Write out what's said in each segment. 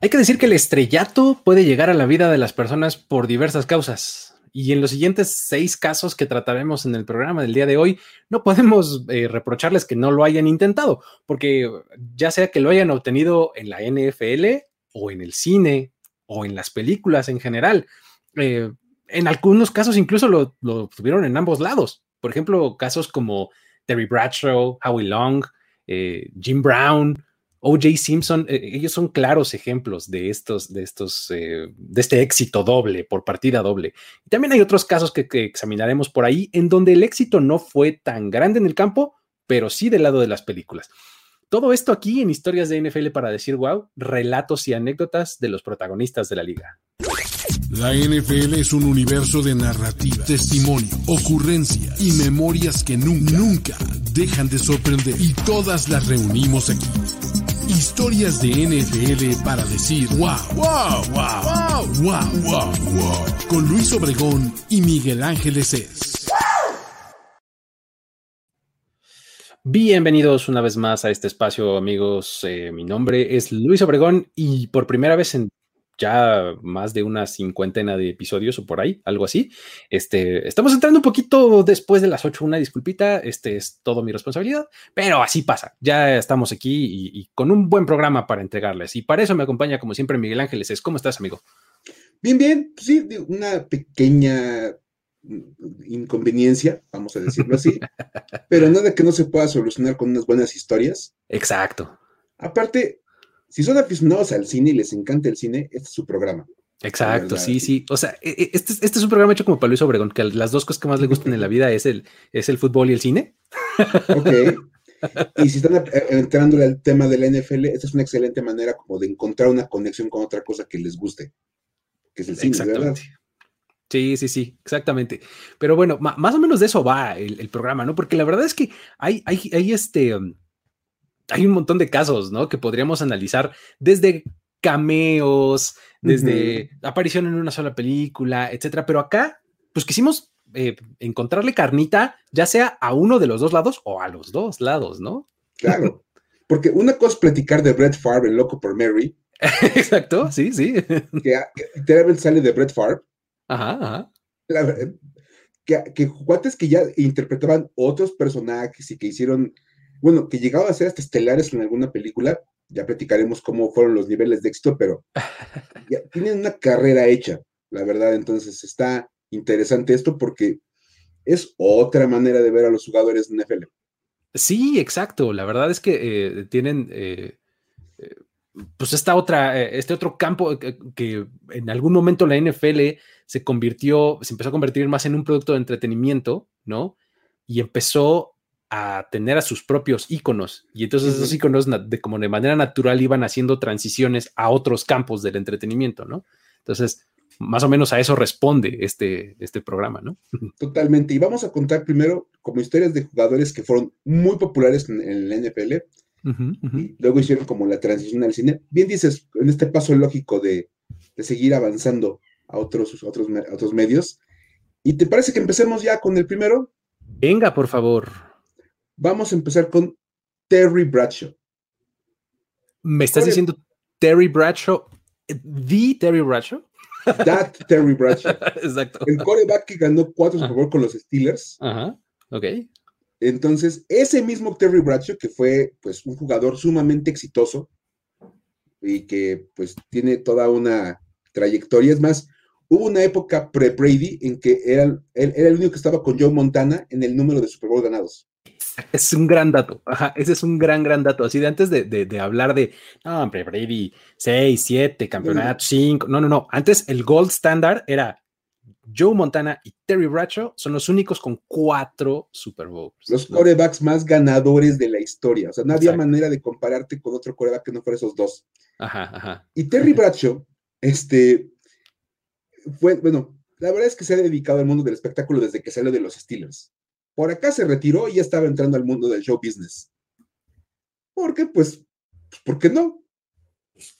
Hay que decir que el estrellato puede llegar a la vida de las personas por diversas causas. Y en los siguientes seis casos que trataremos en el programa del día de hoy, no podemos eh, reprocharles que no lo hayan intentado, porque ya sea que lo hayan obtenido en la NFL o en el cine o en las películas en general, eh, en algunos casos incluso lo, lo tuvieron en ambos lados. Por ejemplo, casos como Terry Bradshaw, Howie Long, eh, Jim Brown, OJ Simpson, eh, ellos son claros ejemplos de estos, de estos, eh, de este éxito doble por partida doble. También hay otros casos que, examinaremos por ahí en donde el éxito no fue tan grande en el campo, pero sí del lado de las películas. Todo esto aquí en historias de NFL para decir wow, relatos y anécdotas de los protagonistas de la liga. La NFL es un universo de narrativa, testimonio, ocurrencia y memorias que nunca dejan de sorprender. Y todas las reunimos aquí. Historias de NFL para decir wow, wow, wow, wow, wow, wow, wow. Con Luis Obregón y Miguel Ángeles es. Bienvenidos una vez más a este espacio, amigos. Eh, mi nombre es Luis Obregón y por primera vez en ya más de una cincuentena de episodios o por ahí, algo así. Este, estamos entrando un poquito después de las ocho, una disculpita, este es todo mi responsabilidad, pero así pasa. Ya estamos aquí y, y, con un buen programa para entregarles. Y para eso me acompaña, como siempre, Miguel Ángeles. ¿Cómo estás, amigo? Bien, bien, sí, una pequeña inconveniencia, vamos a decirlo así, pero nada que no se pueda solucionar con unas buenas historias. Exacto. Aparte, si son aficionados al cine y les encanta el cine, este es su programa. Exacto, sí, sí. O sea, e, e, este, este, es un programa hecho como para Luis Obregón, que las dos cosas que más le gustan en la vida es el, es el fútbol y el cine. Ok. Y si están eh, entrando al tema de la NFL, esta es una excelente manera como de encontrar una conexión con otra cosa que les guste, que es el cine, ¿verdad? Sí, sí, sí, exactamente. Pero bueno, más o menos de eso va el, el programa, ¿no? Porque la verdad es que hay, hay, hay este, um, hay un montón de casos, ¿no? Que podríamos analizar desde cameos, desde uh -huh. aparición en una sola película, etcétera. Pero acá, pues quisimos eh, encontrarle carnita, ya sea a uno de los dos lados o a los dos lados, ¿no? Claro. Porque una cosa es platicar de Brett Favre, el loco por Mary. Exacto, sí, sí. Que, literalmente sale de Brett Favre. Ajá, ajá. La, que, que que ya interpretaban otros personajes y que hicieron bueno, que llegaban a ser hasta estelares en alguna película, ya platicaremos cómo fueron los niveles de éxito, pero ya tienen una carrera hecha, la verdad, entonces está interesante esto porque es otra manera de ver a los jugadores de NFL. Sí, exacto, la verdad es que eh, tienen... Eh, eh, pues esta otra, este otro campo que, en algún momento la NFL se convirtió, se empezó a convertir más en un producto de entretenimiento, ¿no? Y empezó a tener a sus propios íconos y entonces uh -huh. esos íconos de como de manera natural iban haciendo transiciones a otros campos del entretenimiento, ¿no? Entonces, más o menos a eso responde este, este programa, ¿no? Totalmente. Y vamos a contar primero como historias de jugadores que fueron muy populares en, en la NFL. Uh -huh, uh -huh. Y luego hicieron como la transición al cine. Bien dices, en este paso lógico de, de seguir avanzando a otros, otros, a otros medios. ¿Y te parece que empecemos ya con el primero? Venga, por favor. Vamos a empezar con Terry Bradshaw. ¿Me estás diciendo Terry Bradshaw? ¿The Terry Bradshaw? That Terry Bradshaw. Exacto. El coreback que ganó cuatro Super Bowl con los Steelers. Ajá, ok. Entonces, ese mismo Terry Bradshaw, que fue pues un jugador sumamente exitoso y que pues tiene toda una trayectoria, es más, hubo una época pre-Brady en que era, él era el único que estaba con Joe Montana en el número de Super Bowl ganados. Es un gran dato. Ajá, ese es un gran, gran dato. Así de antes de, de, de hablar de, no, hombre, Brady, 6, 7, campeonato, 5. No, no, no. Antes el gold standard era Joe Montana y Terry Bradshaw son los únicos con cuatro Super Bowls. Los corebacks más ganadores de la historia. O sea, no había Exacto. manera de compararte con otro coreback que no fuera esos dos. Ajá, ajá. Y Terry Bradshaw, este, fue, bueno, la verdad es que se ha dedicado al mundo del espectáculo desde que salió de los Steelers. Por acá se retiró y ya estaba entrando al mundo del show business. ¿Por qué? Pues, ¿por qué no?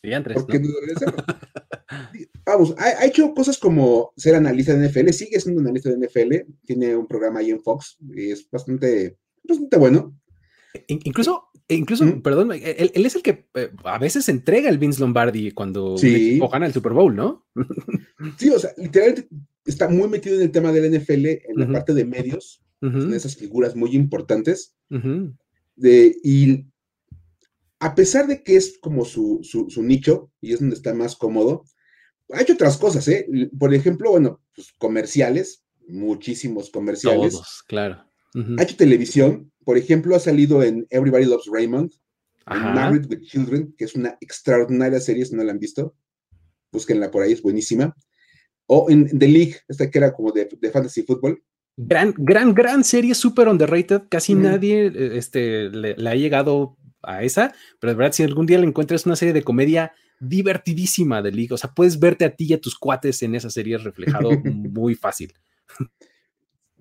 Diantres, ¿Por ¿no? no Vamos, ha, ha, hecho cosas como ser analista de NFL, sigue siendo analista de NFL, tiene un programa ahí en Fox y es bastante, bastante bueno. Incluso, incluso, ¿Mm? perdón, él, él, es el que eh, a veces entrega el Vince Lombardi cuando Sí. gana el Super Bowl, ¿no? Sí, o sea, literalmente está muy metido en el tema del NFL, en la parte de medios, Esas figuras muy importantes. De, y a pesar de que es como su, su, su nicho y es donde está más cómodo, ha hecho otras cosas, ¿eh? Por ejemplo, bueno, pues comerciales, muchísimos comerciales. Todos, claro. Ujú. Ha hecho televisión, por ejemplo, ha salido en Everybody Loves Raymond, en. Married with Children, que es una extraordinaria serie, si no la han visto, búsquenla por ahí, es buenísima. O en The League, esta que era como de, de fantasy fútbol. Gran, gran, gran serie, súper underrated. Casi nadie eh, este, le, le ha llegado a esa, pero de verdad, si algún día la encuentras, una serie de comedia divertidísima de League. O sea, puedes verte a ti y a tus cuates en esa serie reflejado muy fácil.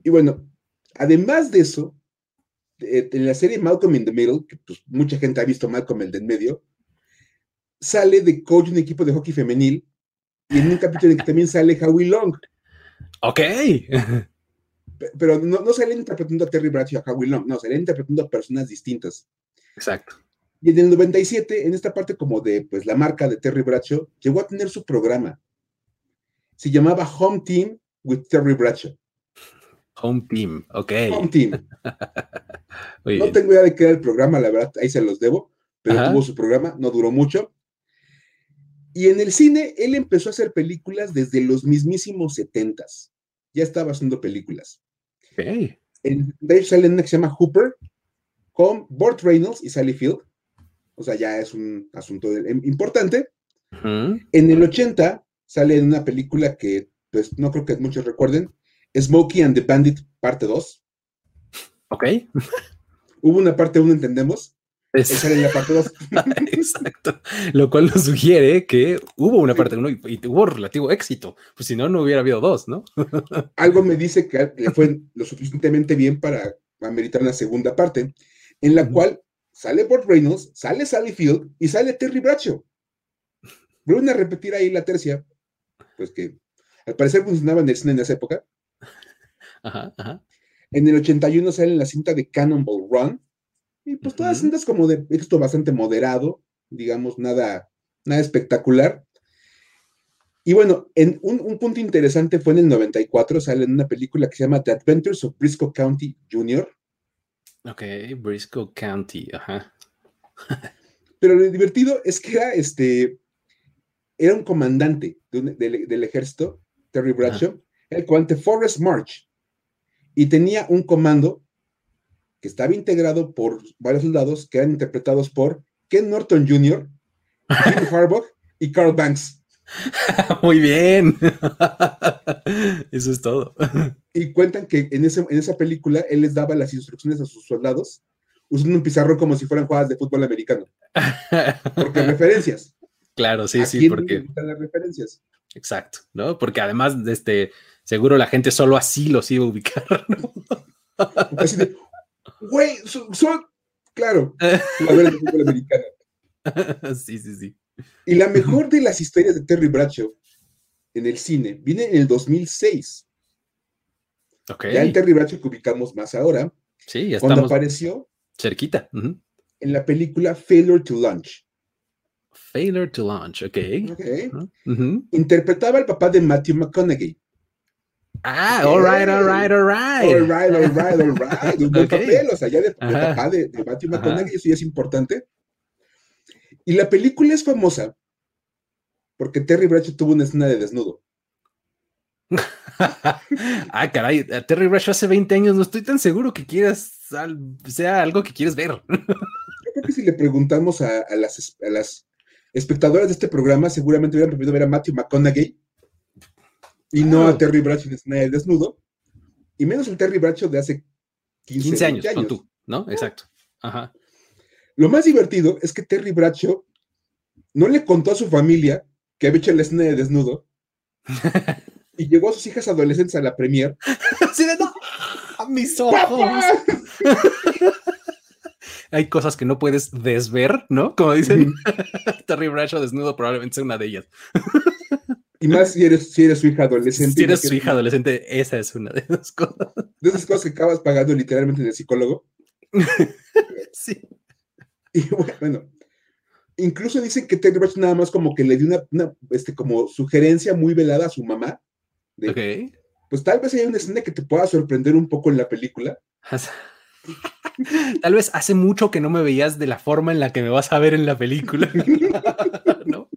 Y bueno, además de eso, eh, en la serie Malcolm in the Middle, que pues mucha gente ha visto Malcolm el de en medio, sale de coach un equipo de hockey femenil y en un capítulo en el que también sale Howie Long, Ok. Pe- pero no, no sale interpretando a Terry Bradshaw a Howie Long, no, sale interpretando a personas distintas. Exacto. Y en el 97, en esta parte como de pues la marca de Terry Bradshaw, llegó a tener su programa. Se llamaba Home Team with Terry Bradshaw. Home Team. Ok. Home Team. Muy No bien. tengo idea de qué era el programa, la verdad, ahí se los debo, pero Ajá. tuvo su programa, no duró mucho. Y en el cine, él empezó a hacer películas desde los mismísimos setentas. Ya estaba haciendo películas. Ok. En, de hecho, sale una que se llama Hooper, con Burt Reynolds y Sally Field. O sea, ya es un asunto de- em, importante. Ujú. En el 80 sale en una película que, pues, no creo que muchos recuerden, Smokey and the Bandit, parte 2. Ok. Hubo una parte 1, entendemos. Es- sale en la parte 2. Exacto. Lo cual nos sugiere que hubo una parte uno y, y tuvo relativo éxito. Pues si no, no hubiera habido dos, ¿no? algo me dice que le fue lo suficientemente bien para ameritar una segunda parte, en la cual sale Burt Reynolds, sale Sally Field y sale Terry Bradshaw. Vuelven a repetir ahí la tercia, pues que al parecer funcionaba en el cine en esa época. Ajá, ajá. En el 81 sale en la cinta de Cannonball Run, y pues todas Ujú. cintas como de éxito bastante moderado, digamos, nada, nada espectacular. Y bueno, en un, un punto interesante fue en el 94, sale en una película que se llama The Adventures of Briscoe County Jr., Ok, Briscoe County. Ajá. pero lo divertido es que era este, era un comandante de un- del, del ejército, Terry Bradshaw, el comandante Forrest March, y tenía un comando que estaba integrado por varios soldados que eran interpretados por Ken Norton Jr., Jim Harbaugh y Carl Banks. Muy bien. Eso es todo. Y cuentan que en, ese, en esa película él les daba las instrucciones a sus soldados usando un pizarrón como si fueran jugadas de fútbol americano. Porque referencias. Claro, sí, ¿A sí, quién porque gustan las referencias? exacto, ¿no? Porque además de este, seguro la gente solo así los iba a ubicar. ¿no? Así de, güey, son, son- claro, jugadores de fútbol americano. sí, sí, sí. Y la mejor de las historias de Terry Bradshaw en el cine viene en el 2006. Ok. Ya el Terry Bradshaw que ubicamos más ahora, Sí, ya cuando apareció cerquita. En la película Failure to Launch. Failure to launch, ok. Ok. Ujú. Interpretaba al papá de Matthew McConaughey. Ah, all right, all right, all right. All right, all right, all right. Un buen papel, o sea, ya de, de papá de, de Matthew. McConaughey, eso ya es importante. Y la película es famosa porque Terry Bradshaw tuvo una escena de desnudo. ah, caray, a Terry Bradshaw hace 20 años, no estoy tan seguro que quieras, sea algo que quieres ver. Yo creo que si le preguntamos a, a las, a las espectadoras de este programa, seguramente hubieran preferido ver a Matthew McConaughey y no Claro. a Terry Bradshaw en escena de desnudo, y menos el Terry Bradshaw de hace 15, 15 años, 20 con tú, ¿no? Exacto. Ajá. Lo más divertido es que Terry Bradshaw no le contó a su familia que había hecho la escena de desnudo y llevó a sus hijas adolescentes a la premier. Así de, no, a mis ojos. Hay cosas que no puedes desver, ¿no? Como dicen, Terry Bradshaw desnudo probablemente sea una de ellas. Y más si eres, si eres su hija adolescente. Si eres su hija adolescente, esa es una de esas cosas. De esas cosas que acabas pagando literalmente del psicólogo. sí. Y bueno, incluso dicen que Terry Bradshaw nada más como que le dio una, este, como sugerencia muy velada a su mamá. De, Pues tal vez haya una escena que te pueda sorprender un poco en la película. Tal vez hace mucho que no me veías de la forma en la que me vas a ver en la película. ¿No?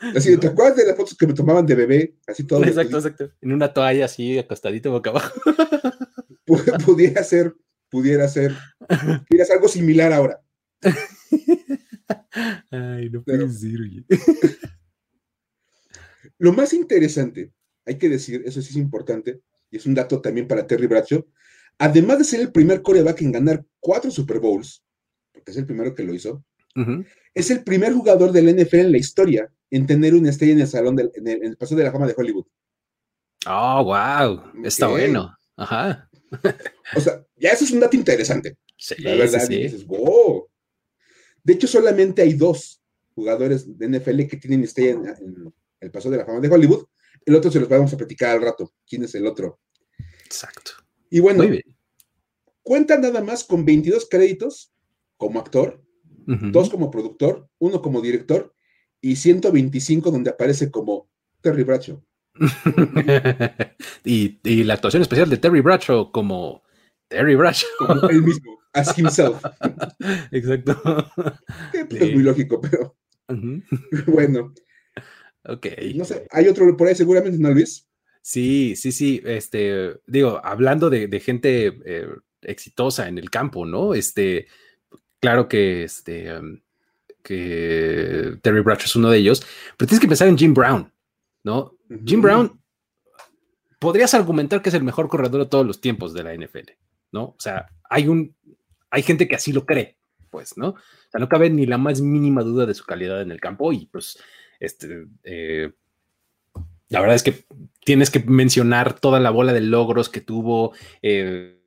Así, ¿te acuerdas de las fotos que me tomaban de bebé? Así todo. Exacto, exacto. En una toalla así, acostadito boca abajo. pudiera ser, pudiera ser, pudiera ser algo similar ahora. Ay, no puede ser, Lo más interesante, hay que decir, eso sí es importante, y es un dato también para Terry Bradshaw, además de ser el primer coreback en ganar cuatro Super Bowls, porque es el primero que lo hizo, es el primer jugador del NFL en la historia en tener una estrella en el salón, del, en, el, Paso de la Fama de Hollywood. Oh, wow, está bueno. Ajá. o sea, ya eso es un dato interesante. Sí, la verdad, sí, Dices, wow. De hecho, solamente hay dos jugadores de NFL que tienen estrella en, el Paso de la Fama de Hollywood. El otro se los vamos a platicar al rato. ¿Quién es el otro? Exacto. Y bueno, cuenta nada más con 22 créditos como actor, dos como productor, uno como director y 125 donde aparece como Terry Bradshaw. y, la actuación especial de Terry Bradshaw como Terry Bradshaw. Como él mismo, as himself. Exacto. Pues, es muy lógico, pero bueno. Ok. No sé, hay otro por ahí seguramente, ¿no, Luis? Sí, sí, sí. Este, digo, hablando de, gente eh, exitosa en el campo, ¿no? Este, claro que este, um, que Terry Bradshaw es uno de ellos, pero tienes que pensar en Jim Brown, ¿no? Jim Brown, podrías argumentar que es el mejor corredor de todos los tiempos de la NFL, ¿no? O sea, hay un, hay gente que así lo cree, pues, ¿no? O sea, no cabe ni la más mínima duda de su calidad en el campo y pues, este, eh, la verdad es que tienes que mencionar toda la bola de logros que tuvo. Eh,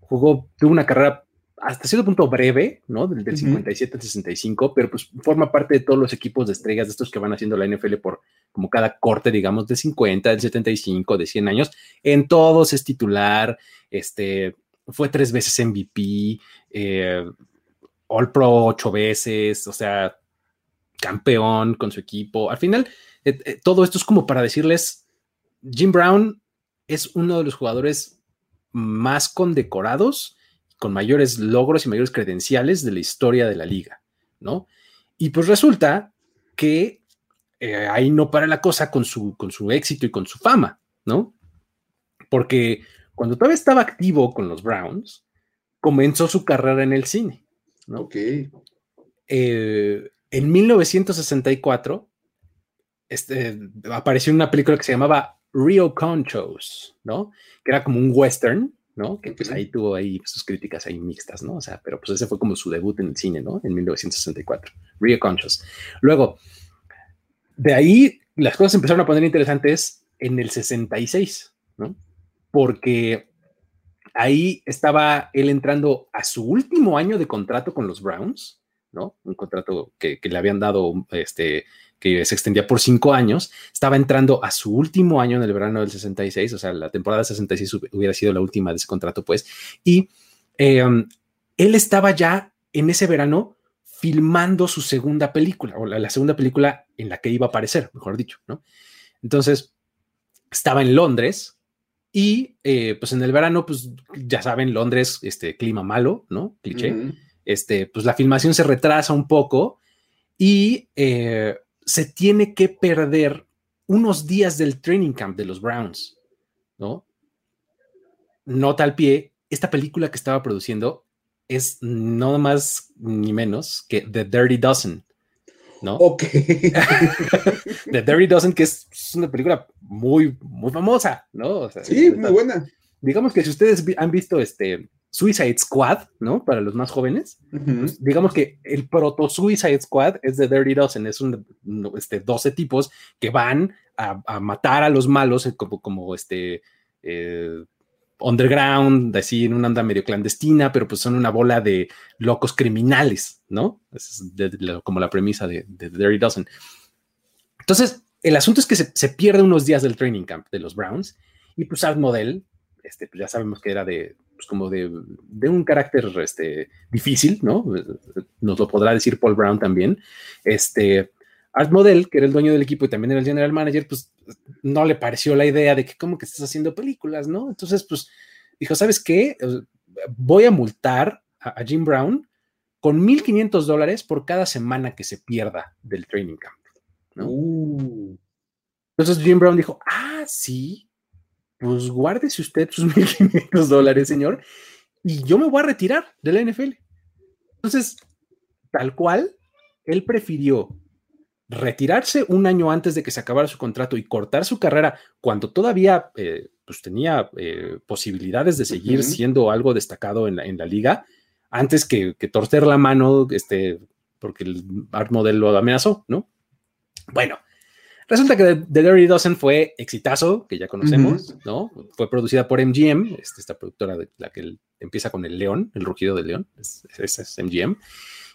jugó, tuvo una carrera hasta cierto punto breve, ¿no? Del, 57 al 65, pero pues forma parte de todos los equipos de estrellas de estos que van haciendo la NFL por como cada corte, digamos, de 50, del 75, de 100 años. En todos es titular, este, fue tres veces MVP, eh, All Pro ocho veces, o sea, campeón con su equipo. Al final, eh, eh, todo esto es como para decirles, Jim Brown es uno de los jugadores más condecorados, con mayores logros y mayores credenciales de la historia de la liga, ¿no? Y pues resulta que eh, ahí no para la cosa con su, con su éxito y con su fama, ¿no? Porque cuando todavía estaba activo con los Browns, comenzó su carrera en el cine, ¿no? Ok. en 1964 este, apareció una película que se llamaba Real Conchos, ¿no? Que era como un western, ¿no? Que pues ahí tuvo ahí sus críticas ahí mixtas, ¿no? O sea, pero pues ese fue como su debut en el cine, ¿no? En 1964, Real Conchos. Luego, de ahí las cosas empezaron a poner interesantes en el 66, ¿no? Porque ahí estaba él entrando a su último año de contrato con los Browns, ¿no? Un contrato que, que le habían dado este, que se extendía por cinco años, estaba entrando a su último año en el verano del 66, o sea, la temporada 66 hubiera sido la última de ese contrato, pues, y em, él estaba ya en ese verano filmando su segunda película, o la, segunda película en la que iba a aparecer, mejor dicho, ¿no? Entonces, estaba en Londres y eh, pues en el verano, pues ya saben, Londres, este clima malo, ¿no? Cliché. Este, pues la filmación se retrasa un poco y eh, se tiene que perder unos días del training camp de los Browns, ¿no? Nota al pie, esta película que estaba produciendo es no más ni menos que The Dirty Dozen, ¿no? Ok. The Dirty Dozen, que es, una película muy, muy famosa, ¿no? sí, muy buena. Digamos que si ustedes han visto este Suicide Squad, ¿no? Para los más jóvenes. Pues, digamos que el proto Suicide Squad es de Dirty Dozen, es un, este, 12 tipos que van a, matar a los malos eh, como, como este eh, underground, así en una anda medio clandestina, pero pues son una bola de locos criminales, ¿no? es como la premisa de, de, Dirty Dozen. Entonces, el asunto es que se, se, pierde unos días del training camp de los Browns y pues Art Model, este, pues ya sabemos que era de pues, como de, de, un carácter este, difícil, ¿no? Nos lo podrá decir Paul Brown también. Este, Art Model, que era el dueño del equipo y también era el general manager, pues no le pareció la idea de que como que estás haciendo películas, ¿no? Entonces, pues dijo, ¿sabes qué? Voy a multar a, Jim Brown con 1.500 dólares por cada semana que se pierda del training camp, ¿no? Uh. Entonces Jim Brown dijo, ah, sí, pues guárdese usted sus 1.500 dólares, señor, y yo me voy a retirar de la NFL. Entonces, tal cual, él prefirió retirarse un año antes de que se acabara su contrato y cortar su carrera cuando todavía eh, pues tenía eh, posibilidades de seguir siendo algo destacado en la, liga, antes que, torcer la mano, este, porque el Art Model lo amenazó, ¿no? Bueno, resulta que The Dirty Dozen fue exitazo, que ya conocemos, ¿no? Fue producida por MGM, este, esta productora de la que empieza con el león, el rugido del león, esa es MGM.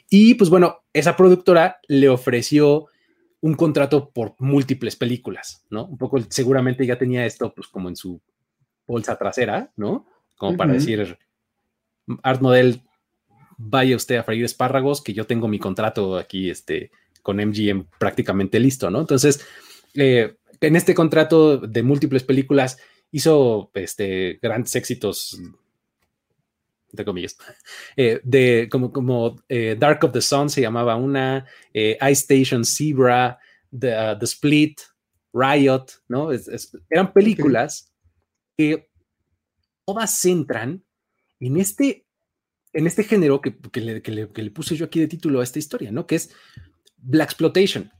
Y pues bueno, esa productora le ofreció un contrato por múltiples películas, ¿no? Un poco seguramente ya tenía esto pues como en su bolsa trasera, ¿no? Como para decir, Art Model, vaya usted a freír espárragos, que yo tengo mi contrato aquí este, con MGM prácticamente listo, ¿no? Entonces, eh, en este contrato de múltiples películas hizo este, grandes éxitos entre comillas, eh, de como, como eh, Dark of the Sun se llamaba una, Ice Station Zebra, The, uh, the Split, Riot, ¿no? eran películas que todas centran en este, en este género que, que, le, que, le, que, le, puse yo aquí de título a esta historia, ¿no? Que es Black Exploitation,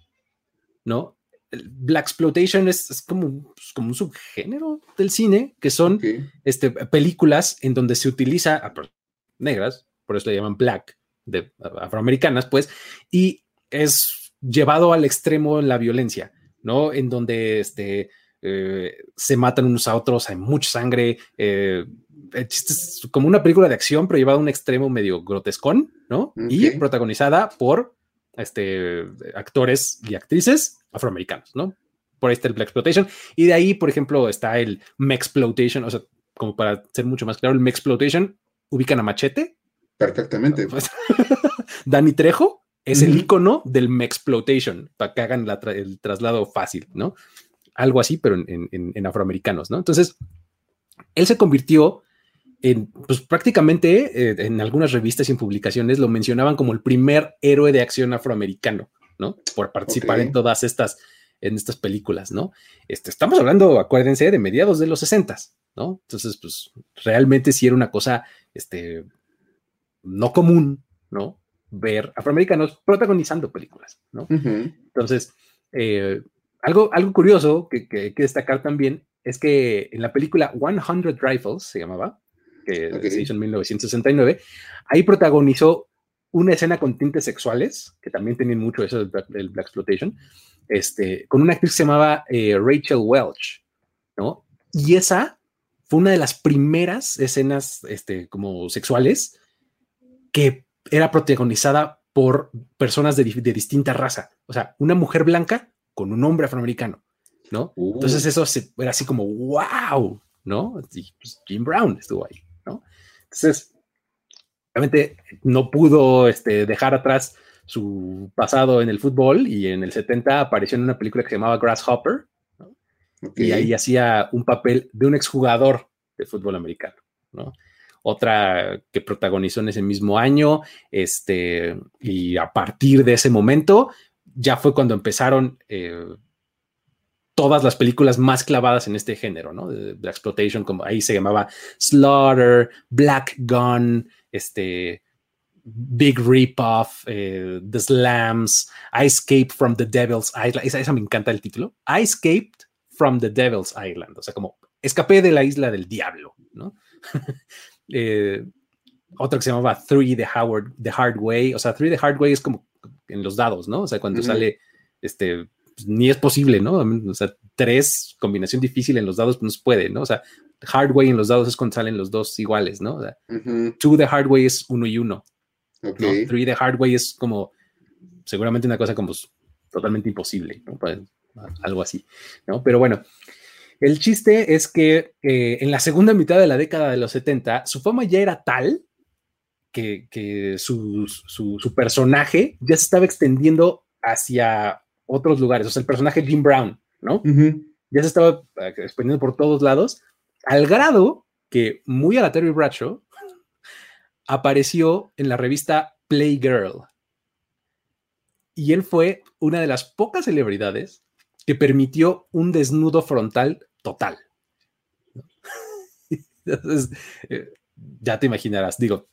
¿no? Black Exploitation es, como, pues, como, un subgénero del cine, que son este, películas en donde se utiliza a negras, por eso le llaman black, de afroamericanas, pues, y es llevado al extremo en la violencia, ¿no? En donde este, eh, se matan unos a otros, hay mucha sangre, eh, es como una película de acción, pero llevada a un extremo medio grotescón, ¿no? Y protagonizada por este, actores y actrices afroamericanos, ¿no? Por ahí está el Black Exploitation. Y de ahí, por ejemplo, está el Mexploitation, o sea, como para ser mucho más claro, el Mexploitation ubican a Machete. Perfectamente. Pues, Danny Trejo es el icono del Mexploitation, para que hagan el traslado fácil, ¿no? Algo así, pero en, afroamericanos, ¿no? Entonces, él se convirtió en, pues prácticamente eh, en algunas revistas y en publicaciones lo mencionaban como el primer héroe de acción afroamericano, ¿no? Por participar en todas estas, en estas películas, ¿no? Este, estamos hablando, acuérdense, de mediados de los 60, ¿no? Entonces, pues realmente sí era una cosa, este, no común, ¿no? Ver afroamericanos protagonizando películas, ¿no? Entonces, eh, algo, algo curioso que, que hay que destacar también es que en la película 100 Rifles, se llamaba, que se hizo en 1969, ahí protagonizó una escena con tintes sexuales, que también tienen mucho eso del Black, Exploitation, este, con una actriz que se llamaba eh, Rachel Welch, ¿no? Y esa fue una de las primeras escenas este, como sexuales que era protagonizada por personas de, distinta raza. O sea, una mujer blanca con un hombre afroamericano, ¿no? Uh. Entonces eso era así como, wow, ¿no? Y pues, Jim Brown estuvo ahí. Entonces, obviamente no pudo este, dejar atrás su pasado en el fútbol y en el 70 apareció en una película que se llamaba Grasshopper y ahí hacía un papel de un exjugador de fútbol americano, ¿no? Otra que protagonizó en ese mismo año, este, y a partir de ese momento ya fue cuando empezaron eh, todas las películas más clavadas en este género, ¿no? De, de exploitation, como ahí se llamaba Slaughter, Black Gun, este, Big Rip-Off, eh, The Slams, I Escaped from the Devil's Island. Esa, me encanta el título. I Escaped from the Devil's Island. O sea, como escapé de la isla del diablo, ¿no? eh, otra que se llamaba Three the, Howard, the Hard Way. O sea, Three the Hard Way es como en los dados, ¿no? O sea, cuando sale, este, pues, ni es posible, ¿no? O sea, tres, combinación difícil en los dados, pues no se puede, ¿no? O sea, hard way en los dados es cuando salen los dos iguales, ¿no? O Two the hard way es uno y uno. Three the hard way es como seguramente una cosa como totalmente imposible, ¿no? algo así, ¿no? Pero bueno, El chiste es que eh, en la segunda mitad de la década de los 70, su fama ya era tal que, su, personaje ya se estaba extendiendo hacia otros lugares. O sea, el personaje Jim Brown, ¿no? Ya se estaba eh, expandiendo por todos lados, al grado que, muy a la Terry Bradshaw, apareció en la revista Playgirl. Y él fue una de las pocas celebridades que permitió un desnudo frontal total. Entonces, eh, ya te imaginarás, digo,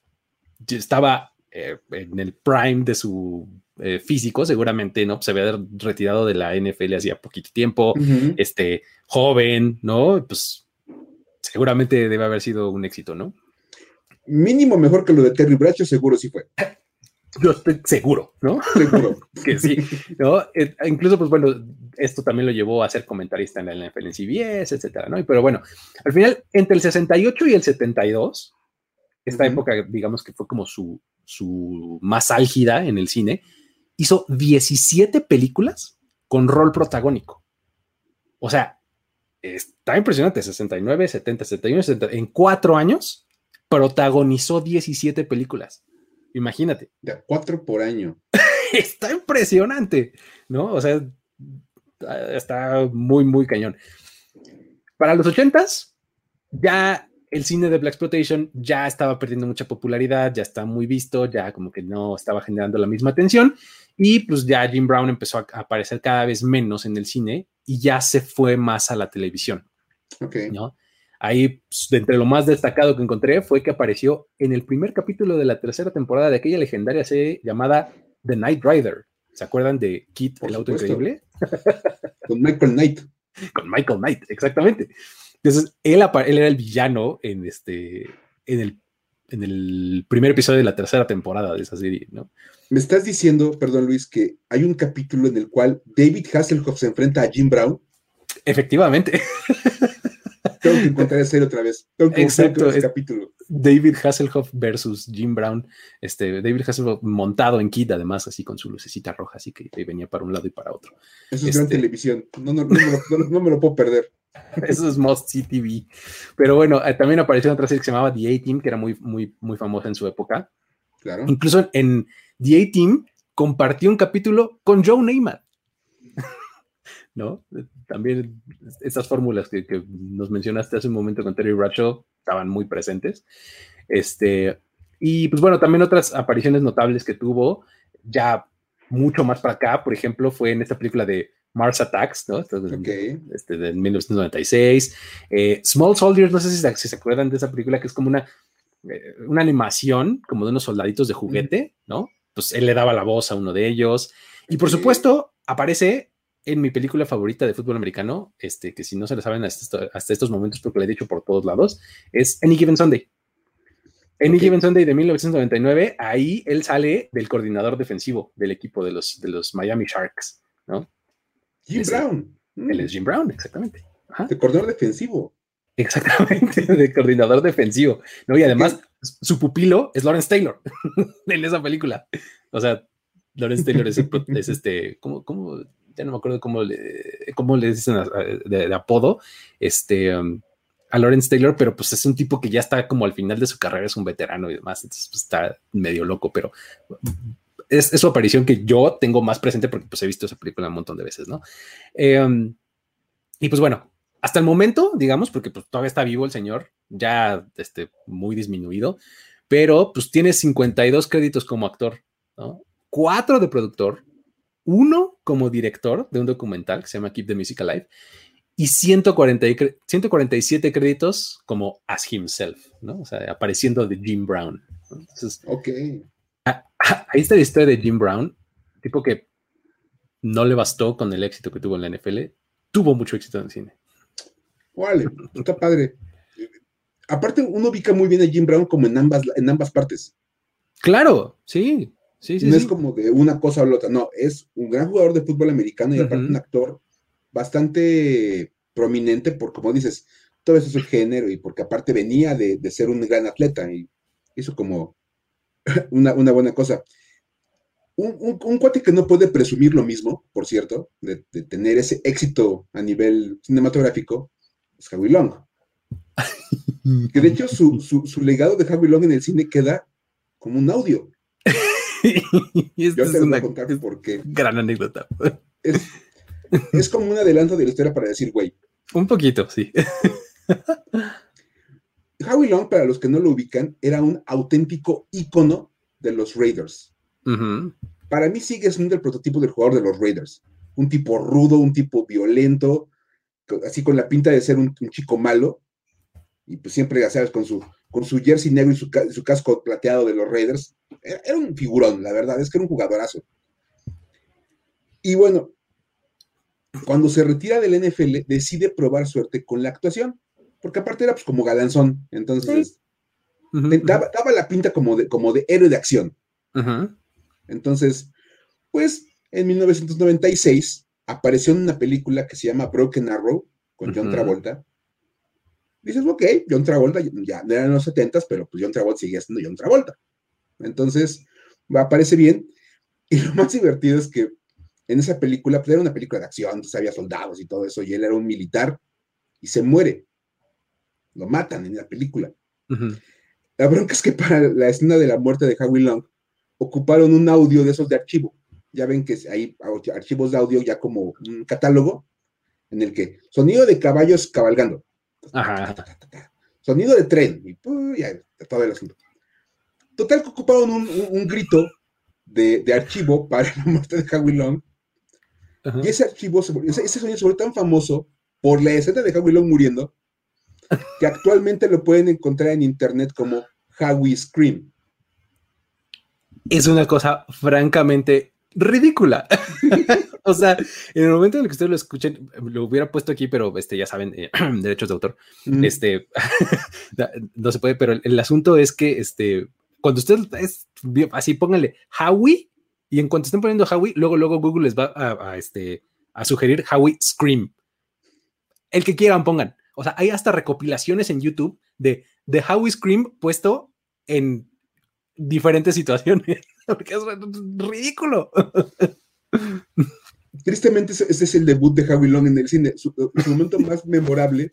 estaba eh, en el prime de su eh, físico, seguramente, ¿no? Se había retirado de la NFL hacía poquito tiempo, este, joven, ¿no? Pues seguramente debe haber sido un éxito, ¿no? Mínimo mejor que lo de Terry Bradshaw, seguro sí fue. Yo estoy seguro, ¿no? Seguro. que sí, ¿no? Eh, incluso, pues bueno, esto también lo llevó a ser comentarista en la NFL en CBS, etcétera, ¿no? Pero bueno, al final, entre el 68 y el 72, esta época, digamos que fue como su, su más álgida en el cine, hizo 17 películas con rol protagónico. O sea, está impresionante, 69, 70, 71, 70, en cuatro años protagonizó 17 películas. Imagínate. De cuatro por año. está impresionante, ¿no? O sea, está muy, muy cañón. Para los ochentas, ya el cine de Black Exploitation ya estaba perdiendo mucha popularidad, ya está muy visto, ya como que no estaba generando la misma atención y pues ya Jim Brown empezó a aparecer cada vez menos en el cine y ya se fue más a la televisión. Ok. ¿no? Ahí, pues, entre lo más destacado que encontré fue que apareció en el primer capítulo de la tercera temporada de aquella legendaria serie llamada The Night Rider. ¿Se acuerdan de Kit, el auto increíble? Con Michael Knight. Con Michael Knight, exactamente. Entonces, él, él era el villano en, este, en, el, en el primer episodio de la tercera temporada de esa serie, ¿no? Me estás diciendo, perdón Luis, que hay un capítulo en el cual David Hasselhoff se enfrenta a Jim Brown. Efectivamente. Tengo que encontrar serie otra vez. Tengo que Exacto. Ese capítulo. David Hasselhoff versus Jim Brown. Este, David Hasselhoff montado en Kid, además, así con su lucecita roja, así que venía para un lado y para otro. Eso es gran este televisión. No, no, no, me lo puedo perder. Eso es Most TV. Pero bueno, eh, también apareció otra serie que se llamaba The A-Team, que era muy, muy, muy famosa en su época. Claro. Incluso en The A-Team compartió un capítulo con Joe Neymar. ¿No? También estas fórmulas que, nos mencionaste hace un momento con Terry Bradshaw estaban muy presentes. Este, y pues bueno, también otras apariciones notables que tuvo, ya mucho más para acá, por ejemplo, fue en esta película de Mars Attacks, ¿no? Este, de 1996. Eh, Small Soldiers, no sé si, se acuerdan de esa película que es como una, eh, una animación, como de unos soldaditos de juguete, ¿no? Pues él le daba la voz a uno de ellos. Y por supuesto, aparece en mi película favorita de fútbol americano, este, que si no se lo saben hasta, estos momentos, porque lo he dicho por todos lados, es Any Given Sunday. Any Given Sunday de 1999, ahí él sale del coordinador defensivo del equipo de los, de los Miami Sharks, ¿no? Jim Brown. Él es Jim Brown, exactamente. De coordinador defensivo. Exactamente, de coordinador defensivo. ¿no? Y además, su pupilo es Lawrence Taylor en esa película. O sea, Lawrence Taylor es, este, ¿cómo, ¿cómo, Ya no me acuerdo cómo le, cómo le dicen de, apodo este, um, a Lawrence Taylor, pero pues es un tipo que ya está como al final de su carrera, es un veterano y demás, entonces pues, está medio loco, pero es, su aparición que yo tengo más presente porque pues he visto esa película un montón de veces, ¿no? Em, y pues bueno, hasta el momento, digamos, porque pues todavía está vivo el señor, ya este, muy disminuido, pero pues tiene 52 créditos como actor, ¿no? Cuatro de productor, uno como director de un documental que se llama Keep the Music Alive y 140, 147 créditos como as himself, ¿no? O sea, apareciendo de Jim Brown. Entonces, ok. ahí está la historia de Jim Brown, tipo que no le bastó con el éxito que tuvo en la NFL, tuvo mucho éxito en el cine. Vale, está padre. Aparte, uno ubica muy bien a Jim Brown como en ambas, en ambas partes. Claro, sí, sí, sí. No es como de una cosa o la otra, no, es un gran jugador de fútbol americano y aparte un actor bastante prominente por, como dices, todo eso es el género y porque aparte venía de, de ser un gran atleta y hizo como una, buena cosa. Un, cuate que no puede presumir lo mismo, por cierto, de, tener ese éxito a nivel cinematográfico, es Howie Long. que de hecho su, su, legado de Howie Long en el cine queda como un audio. y Yo te es voy a contar por qué. Gran anécdota. Es, es como un adelanto de la historia para decir, güey. Un poquito, sí. Howie Long, para los que no lo ubican, era un auténtico ícono de los Raiders. Para mí sigue siendo el prototipo del jugador de los Raiders. Un tipo rudo, un tipo violento, así con la pinta de ser un, chico malo. Y pues siempre, ya sabes, con su, con su jersey negro y su, casco plateado de los Raiders. Era, era, un figurón, la verdad, es que era un jugadorazo. Y bueno, cuando se retira del NFL, decide probar suerte con la actuación, porque aparte era pues como galanzón, entonces daba, la pinta como de, como de héroe de acción. Entonces, pues en 1996 apareció en una película que se llama Broken Arrow con John Travolta. Dices, ok, John Travolta, ya no eran los 70 pero pues John Travolta seguía siendo John Travolta. Entonces, aparece bien. Y lo más divertido es que en esa película, pues era una película de acción, entonces había soldados y todo eso, y él era un militar y se muere. Lo matan en la película. La bronca es que para la escena de la muerte de Howie Long, ocuparon un audio de esos de archivo. Ya ven que hay archivos de audio ya como un catálogo en el que sonido de caballos cabalgando. Sonido de tren. Y ya, todo el asunto. Total que ocuparon un, grito de, de, archivo para la muerte de Howie Long y ese archivo, ese, sonido se volvió tan famoso por la escena de Howie Long muriendo, que actualmente lo pueden encontrar en internet como Howie Scream. Es una cosa francamente ridícula. o sea, en el momento en el que ustedes lo escuchen, lo hubiera puesto aquí, pero este, ya saben, eh, derechos de autor. Este no se puede, pero el, asunto es que este, cuando usted es así, pónganle Howie y en cuanto estén poniendo Howie, luego, luego Google les va a, este, a sugerir Howie Scream. El que quieran pongan. O sea, hay hasta recopilaciones en YouTube de, de Howie Scream puesto en diferentes situaciones. Porque es ridículo. Tristemente, ese es el debut de Howie Long en el cine. Su, momento más memorable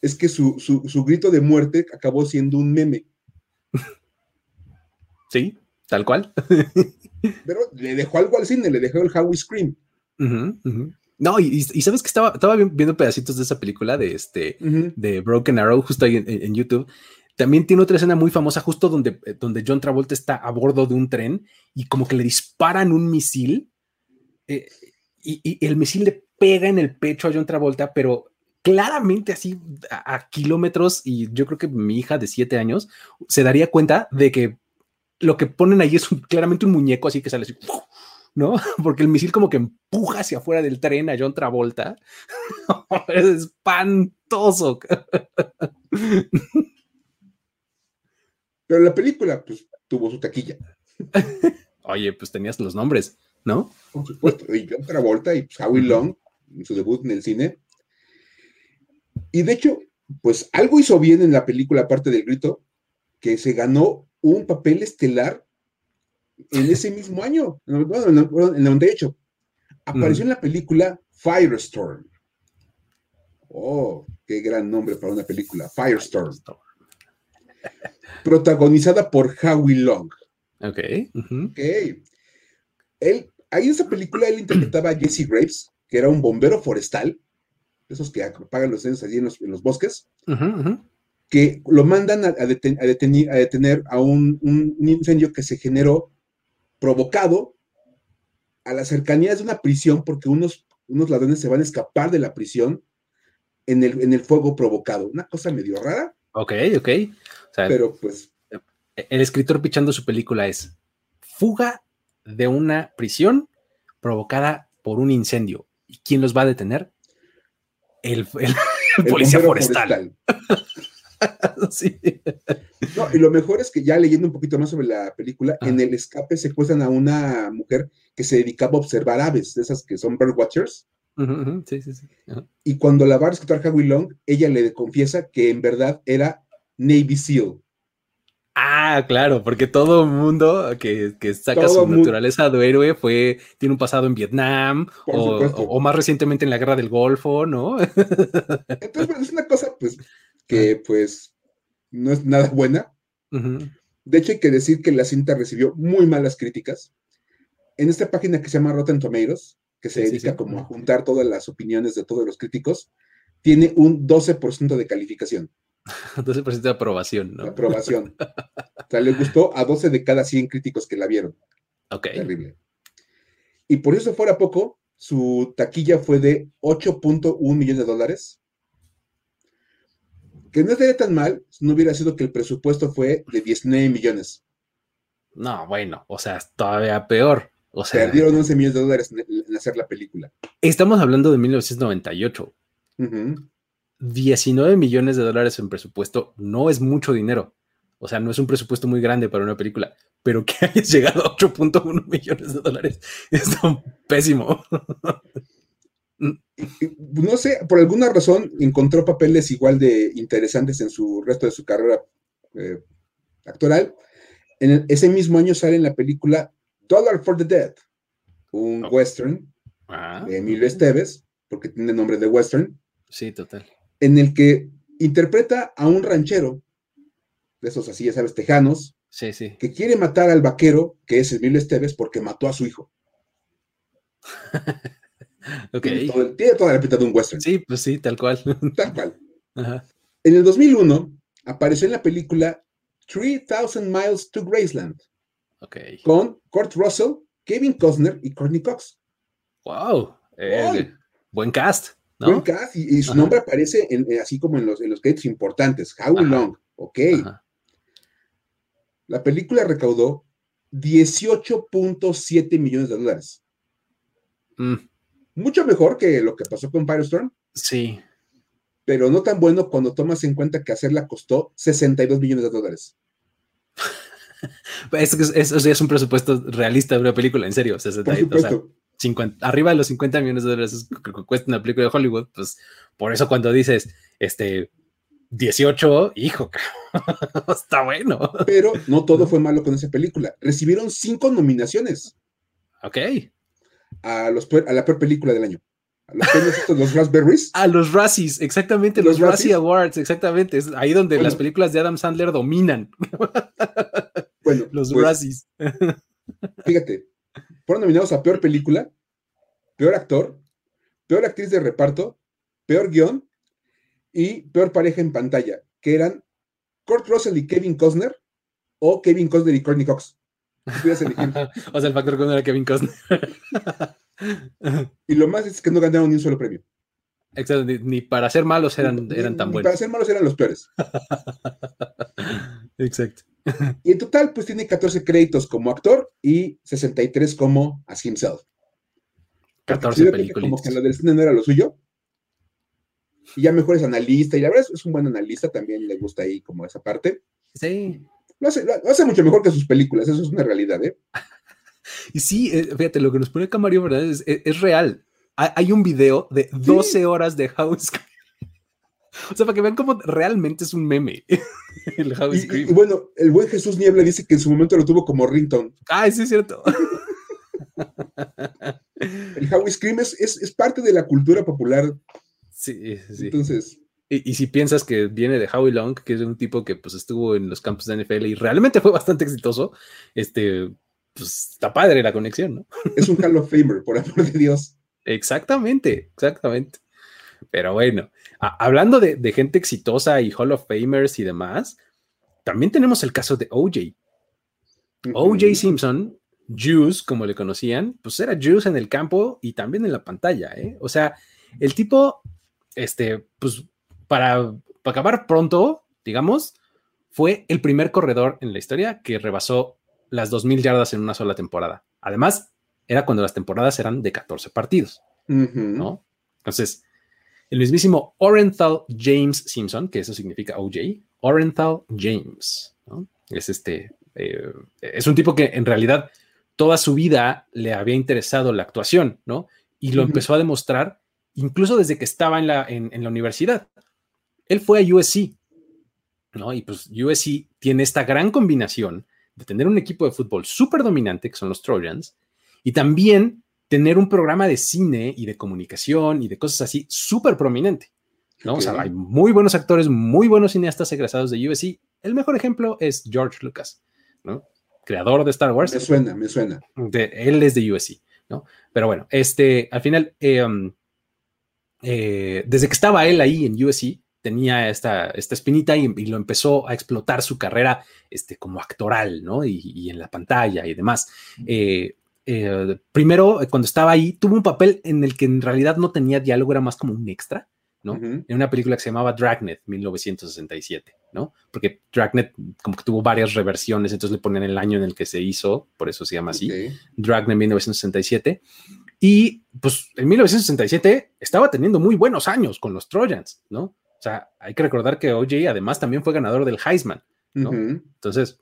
es que su, su, grito de muerte acabó siendo un meme. Sí, tal cual. Pero le dejó algo al cine, le dejó el Howie Scream. No, y, sabes que estaba, estaba viendo pedacitos de esa película de este de Broken Arrow, justo ahí en, YouTube. También tiene otra escena muy famosa, justo donde, donde John Travolta está a bordo de un tren y como que le disparan un misil. Eh, y, el misil le pega en el pecho a John Travolta, pero claramente así a, a, kilómetros. Y yo creo que mi hija de siete años se daría cuenta de que lo que ponen ahí es claramente un muñeco así que sale así, ¿no? Porque el misil como que empuja hacia afuera del tren a John Travolta. es espantoso. Pero la película, pues, tuvo su taquilla. Oye, pues tenías los nombres, ¿no? Por supuesto, y John Travolta y pues, Howie Long, en su debut en el cine. Y de hecho, pues algo hizo bien en la película, aparte del grito, que se ganó un papel estelar en ese mismo año, bueno, en, el 98. Apareció en la película Firestorm. Oh, qué gran nombre para una película, Firestorm. Protagonizada por Howie Long. Ok. Ok. Él, ahí en esa película él interpretaba a Jesse Graves, que era un bombero forestal, esos que apagan los incendios allí en los, bosques que lo mandan a, detener a un, incendio que se generó provocado a las cercanías de una prisión porque unos, unos ladrones se van a escapar de la prisión en el, en el fuego provocado. Una cosa medio rara. Ok, ok. Pero pues... El escritor pichando su película es fuga de una prisión provocada por un incendio. ¿Y quién los va a detener? El, policía forestal. sí. No, y lo mejor es que ya leyendo un poquito más sobre la película, en el escape secuestran a una mujer que se dedicaba a observar aves, de esas que son. Sí, sí, sí. Y cuando la va a rescatar Howie Long, ella le confiesa que en verdad era Navy SEAL. Ah, claro, porque todo el mundo que, que saca Todo su naturaleza de héroe fue, tiene un pasado en Vietnam o, más recientemente en la guerra del Golfo, ¿no? Entonces, pues, es una cosa, pues, que pues no es nada buena. De hecho, hay que decir que la cinta recibió muy malas críticas. En esta página que se llama Rotten Tomatoes, que se Sí, sí, dedica sí. como a juntar todas las opiniones de todos los críticos, tiene un 12% de calificación, 12% de aprobación, de ¿no? aprobación. O sea, le gustó a 12 de cada 100 críticos que la vieron. Ok. Terrible. Y por eso fuera poco, su taquilla fue de 8.1 millones de dólares. Que no estaría tan mal si no hubiera sido que el presupuesto fue de 19 millones. No, bueno, o sea, es todavía peor. O sea, Perdieron 11 millones de dólares en, en hacer la película. estamos hablando de 1998. Ujú. 19 millones de dólares en presupuesto no es mucho dinero. O sea, no es un presupuesto muy grande para una película, pero que hayas llegado a 8.1 millones de dólares es tan pésimo. No sé, por alguna razón encontró papeles igual de interesantes en su resto de su carrera eh, actoral. En el- ese mismo año sale en la película Dollar for the Dead, un Oh. western Ah, de Emilio Esteves, porque tiene nombre de western, Sí, total. En el que interpreta a un ranchero, de esos así, ya sabes, tejanos, Sí, sí. que quiere matar al vaquero, que es Emilio Esteves, porque mató a su hijo. Ok. Tiene, todo el- tiene toda la pinta de un western, Sí, pues sí, tal cual. tal cual. Ajá. En el 2001 apareció en la película 3000 Miles to Graceland Ok. con Kurt Russell, Kevin Costner y Courtney Cox. Wow. Eh, Wow. Buen cast, ¿no? Buen cast, y, y su Ajá. nombre aparece en- en- así como en los, en los créditos importantes. How Ajá. Long, ok. Ajá. La película recaudó 18.7 millones de dólares. Mm, Mucho mejor que lo que pasó con Firestorm, sí. pero no tan bueno cuando tomas en cuenta que hacerla costó 62 millones de dólares. Es, que es, es- o sea, es un presupuesto realista de una película, en serio. 60, Por o sea, supuesto. 50, arriba de los 50 millones de dólares que cuesta una película de Hollywood, pues por eso cuando dices este 18, hijo, está bueno. Pero no todo fue malo con esa película. Recibieron cinco nominaciones Ok. a, los, a la peor película del año. A los premios estos, los Raspberries. A los Razzies, exactamente, los, ¿Los Razzie? Awards, exactamente. Es ahí donde Bueno. las películas de Adam Sandler dominan Bueno, los pues, Razzies. fíjate, fueron nominados a peor película, peor actor, peor actriz de reparto, peor guion y peor pareja en pantalla, que eran Kurt Russell y Kevin Costner o Kevin Costner y Courtney Cox. O sea, el factor cuando era Kevin Costner. Y lo más es que no ganaron ni un solo premio. Exacto, ni, ni para ser malos eran, eran tan ni buenos. Para ser malos eran los peores. Exacto. Y en total, pues tiene 14 créditos como actor y 63 como as himself. Porque 14 se dio cuenta películas. Como que lo del cine no era lo suyo. Y ya mejor es analista, y la verdad es- es un buen analista, también le gusta ahí como esa parte. Sí. Lo hace, lo hace mucho mejor que sus películas, eso es una realidad, ¿eh? Y sí, eh, fíjate, lo que nos pone acá Mario ¿verdad? Es, es- es real. Hay, hay un video de 12 horas de House O sea, para que vean cómo realmente es un meme. El House Y, y- Scream. y bueno, el buen Jesús Niebla dice que en su momento lo tuvo como ringtone. Ay, sí, es cierto. El Howie Scream es, es, es parte de la cultura popular, Sí, sí, sí. entonces, Y, y si piensas que viene de Howie Long, que es un tipo que pues estuvo en los campos de NFL y realmente fue bastante exitoso, este, pues está padre la conexión, ¿no? es un Hall of Famer, por amor de Dios. Exactamente, exactamente. Pero bueno, hablando de, de gente exitosa y Hall of Famers y demás, también tenemos el caso de OJ. OJ. Simpson, Juice, como le conocían, pues era Juice en el campo y también en la pantalla, ¿eh? O sea, el tipo, este, pues para, para acabar pronto, digamos, fue el primer corredor en la historia que rebasó las 2.000 yardas en una sola temporada. Además, era cuando las temporadas eran de 14 partidos. ¿no? Entonces, el mismísimo Orenthal James Simpson, que eso significa OJ, Orenthal James, ¿no? Es este, eh, es un tipo que en realidad toda su vida le había interesado la actuación, ¿no? Y lo empezó a demostrar incluso desde que estaba en la, en, en la universidad. Él fue a USC, ¿no? Y pues USC tiene esta gran combinación de tener un equipo de fútbol súper dominante, que son los Trojans, y también tener un programa de cine y de comunicación y de cosas así súper prominente. ¿no? O sea, hay muy buenos actores, muy buenos cineastas egresados de USC. El mejor ejemplo es George Lucas, ¿no? creador de Star Wars. Me suena, me suena. De, él es de USC, ¿no? Pero bueno, este, al final, eh, um, eh, desde que estaba él ahí en USC, tenía esta, esta espinita y, lo empezó a explotar su carrera este, como actoral, ¿no? Y, en la pantalla y demás. Eh, primero, cuando estaba ahí, tuvo un papel en el que en realidad no tenía diálogo, era más como un extra. ¿no? En una película que se llamaba Dragnet, 1967, ¿no? Porque Dragnet como que tuvo varias reversiones, entonces le ponen el año en el que se hizo, por eso se llama así, Dragnet 1967. Y pues en 1967 estaba teniendo muy buenos años con los Trojans, ¿no? O sea, hay que recordar que OJ además también fue ganador del Heisman, ¿no? Entonces,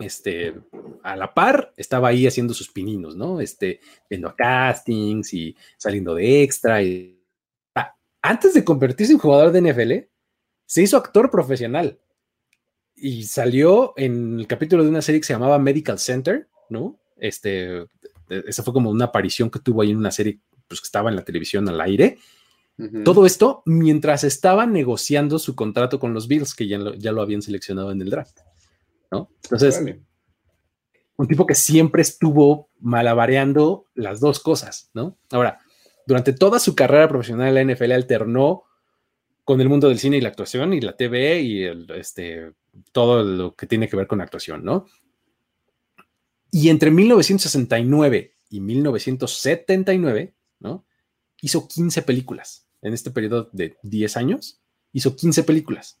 este, a la par, estaba ahí haciendo sus pininos, ¿no? Este, viendo a castings y saliendo de extra y antes de convertirse en jugador de NFL, se hizo actor profesional y salió en el capítulo de una serie que se llamaba Medical Center, ¿no? Este, esa fue como una aparición que tuvo ahí en una serie pues, que estaba en la televisión al aire. Todo esto mientras estaba negociando su contrato con los Bills, que ya lo, ya lo habían seleccionado en el draft, ¿no? Entonces, un tipo que siempre estuvo malabareando las dos cosas, ¿no? Ahora, durante toda su carrera profesional en la NFL alternó con el mundo del cine y la actuación y la TV y este, todo lo que tiene que ver con actuación, ¿no? Y entre 1969 y 1979, ¿no? Hizo 15 películas. En este periodo de 10 años, hizo 15 películas.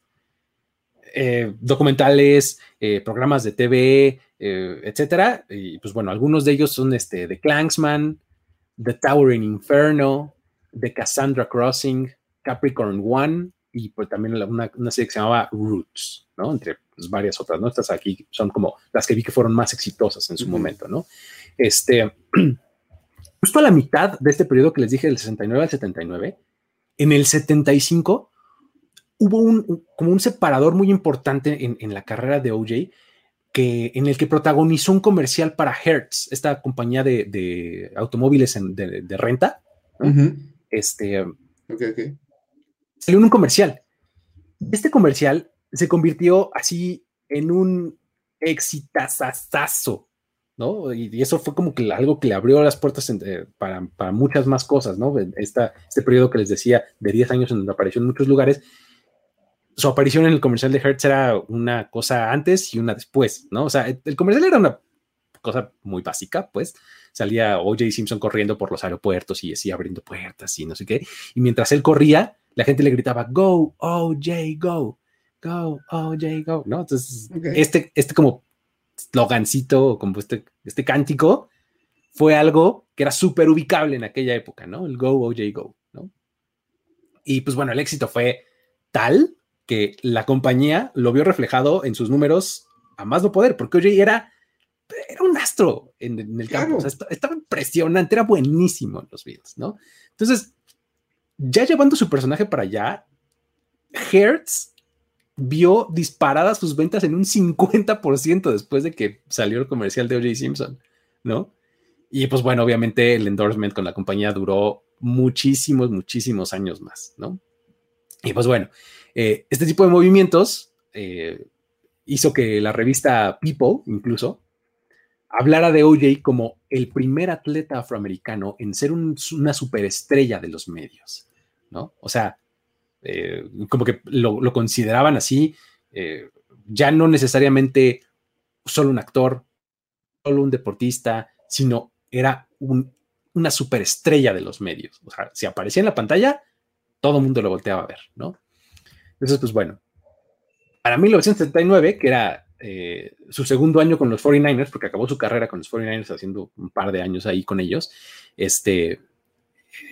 Eh, documentales, eh, programas de TV, eh, etcétera. Y pues bueno, algunos de ellos son este, The Clansman, The Towering Inferno, The Cassandra Crossing, Capricorn One y pues también una, serie que se llamaba Roots, ¿no? Entre pues, varias otras, ¿no? Estas aquí son como las que vi que fueron más exitosas en su momento, ¿no? Este, justo a la mitad de este periodo que les dije, del 69 al 79, en el 75 hubo un, como un separador muy importante en, en la carrera de OJ, que, en el que protagonizó un comercial para Hertz, esta compañía de, automóviles de, renta. Este. Salió en un comercial. Este comercial se convirtió así en un exitazazazo, ¿no? Y, eso fue como que algo que le abrió las puertas eh, para, muchas más cosas, ¿no? Esta, este periodo que les decía de 10 años en donde apareció en muchos lugares su aparición en el comercial de Hertz era una cosa antes y una después, ¿no? O sea, el comercial era una cosa muy básica, pues. Salía OJ Simpson corriendo por los aeropuertos y así abriendo puertas y no sé qué. Y mientras él corría, la gente le gritaba, Go, OJ, go, go, OJ, go, ¿no? Entonces, este, este como slogancito, como este, este cántico, fue algo que era súper ubicable en aquella época, ¿no? El Go, OJ, go, ¿no? Y pues bueno, el éxito fue tal que la compañía lo vio reflejado en sus números a más no poder, porque oye, era, era un astro en, el campo, o sea, estaba impresionante, era buenísimo en los Bills, ¿no? Entonces, ya llevando su personaje para allá, Hertz vio disparadas sus ventas en un 50% después de que salió el comercial de O.J. Simpson, ¿no? Y pues bueno, obviamente el endorsement con la compañía duró muchísimos, muchísimos años más, ¿no? Y pues bueno, eh, este tipo de movimientos eh, hizo que la revista People, incluso, hablara de OJ como el primer atleta afroamericano en ser una superestrella de los medios, ¿no? O sea, eh, como que lo, consideraban así, ya no necesariamente solo un actor, solo un deportista, sino era una superestrella de los medios. O sea, si aparecía en la pantalla, todo el mundo lo volteaba a ver, ¿no? Entonces, pues bueno, para 1979, que era eh, su segundo año con los 49ers, porque acabó su carrera con los 49ers haciendo un par de años ahí con ellos, este,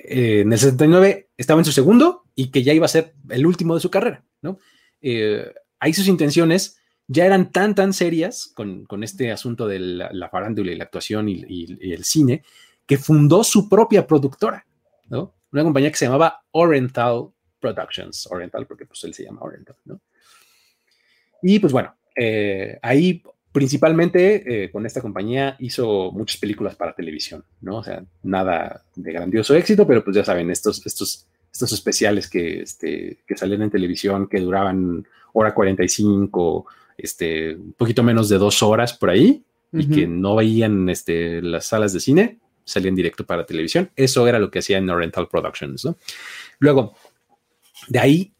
eh, en el 79 estaba en su segundo y que ya iba a ser el último de su carrera, ¿no? Eh, ahí sus intenciones ya eran tan, tan serias con, este asunto de la, farándula y la actuación y, y, el cine, que fundó su propia productora, ¿no? Una compañía que se llamaba Oriental Productions, Oriental, porque pues él se llama Oriental, ¿no? Y pues bueno, eh, ahí principalmente eh, con esta compañía hizo muchas películas para televisión, ¿no? O sea, nada de grandioso éxito, pero pues ya saben, estos, estos, estos especiales que, este, que salían en televisión, que duraban hora 45, este, un poquito menos de dos horas por ahí, y que no veían este, las salas de cine, salían directo para televisión. Eso era lo que hacía en Oriental Productions, ¿no? Luego, de ahí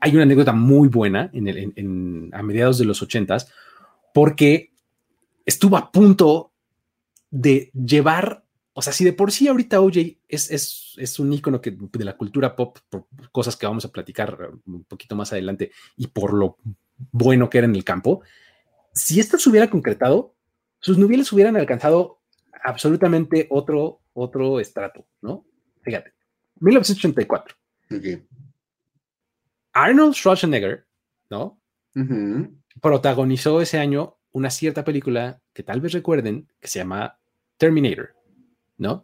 hay una anécdota muy buena en a mediados de los ochentas, porque estuvo a punto de llevar, o sea, si de por sí ahorita OJ es, es, es un ícono que, de la cultura pop, por cosas que vamos a platicar un poquito más adelante y por lo bueno que era en el campo, si esto se hubiera concretado, sus novelas hubieran alcanzado absolutamente otro, otro estrato, ¿no? Fíjate, 1984. Arnold Schwarzenegger, ¿no? Protagonizó ese año una cierta película que tal vez recuerden que se llama Terminator, ¿no?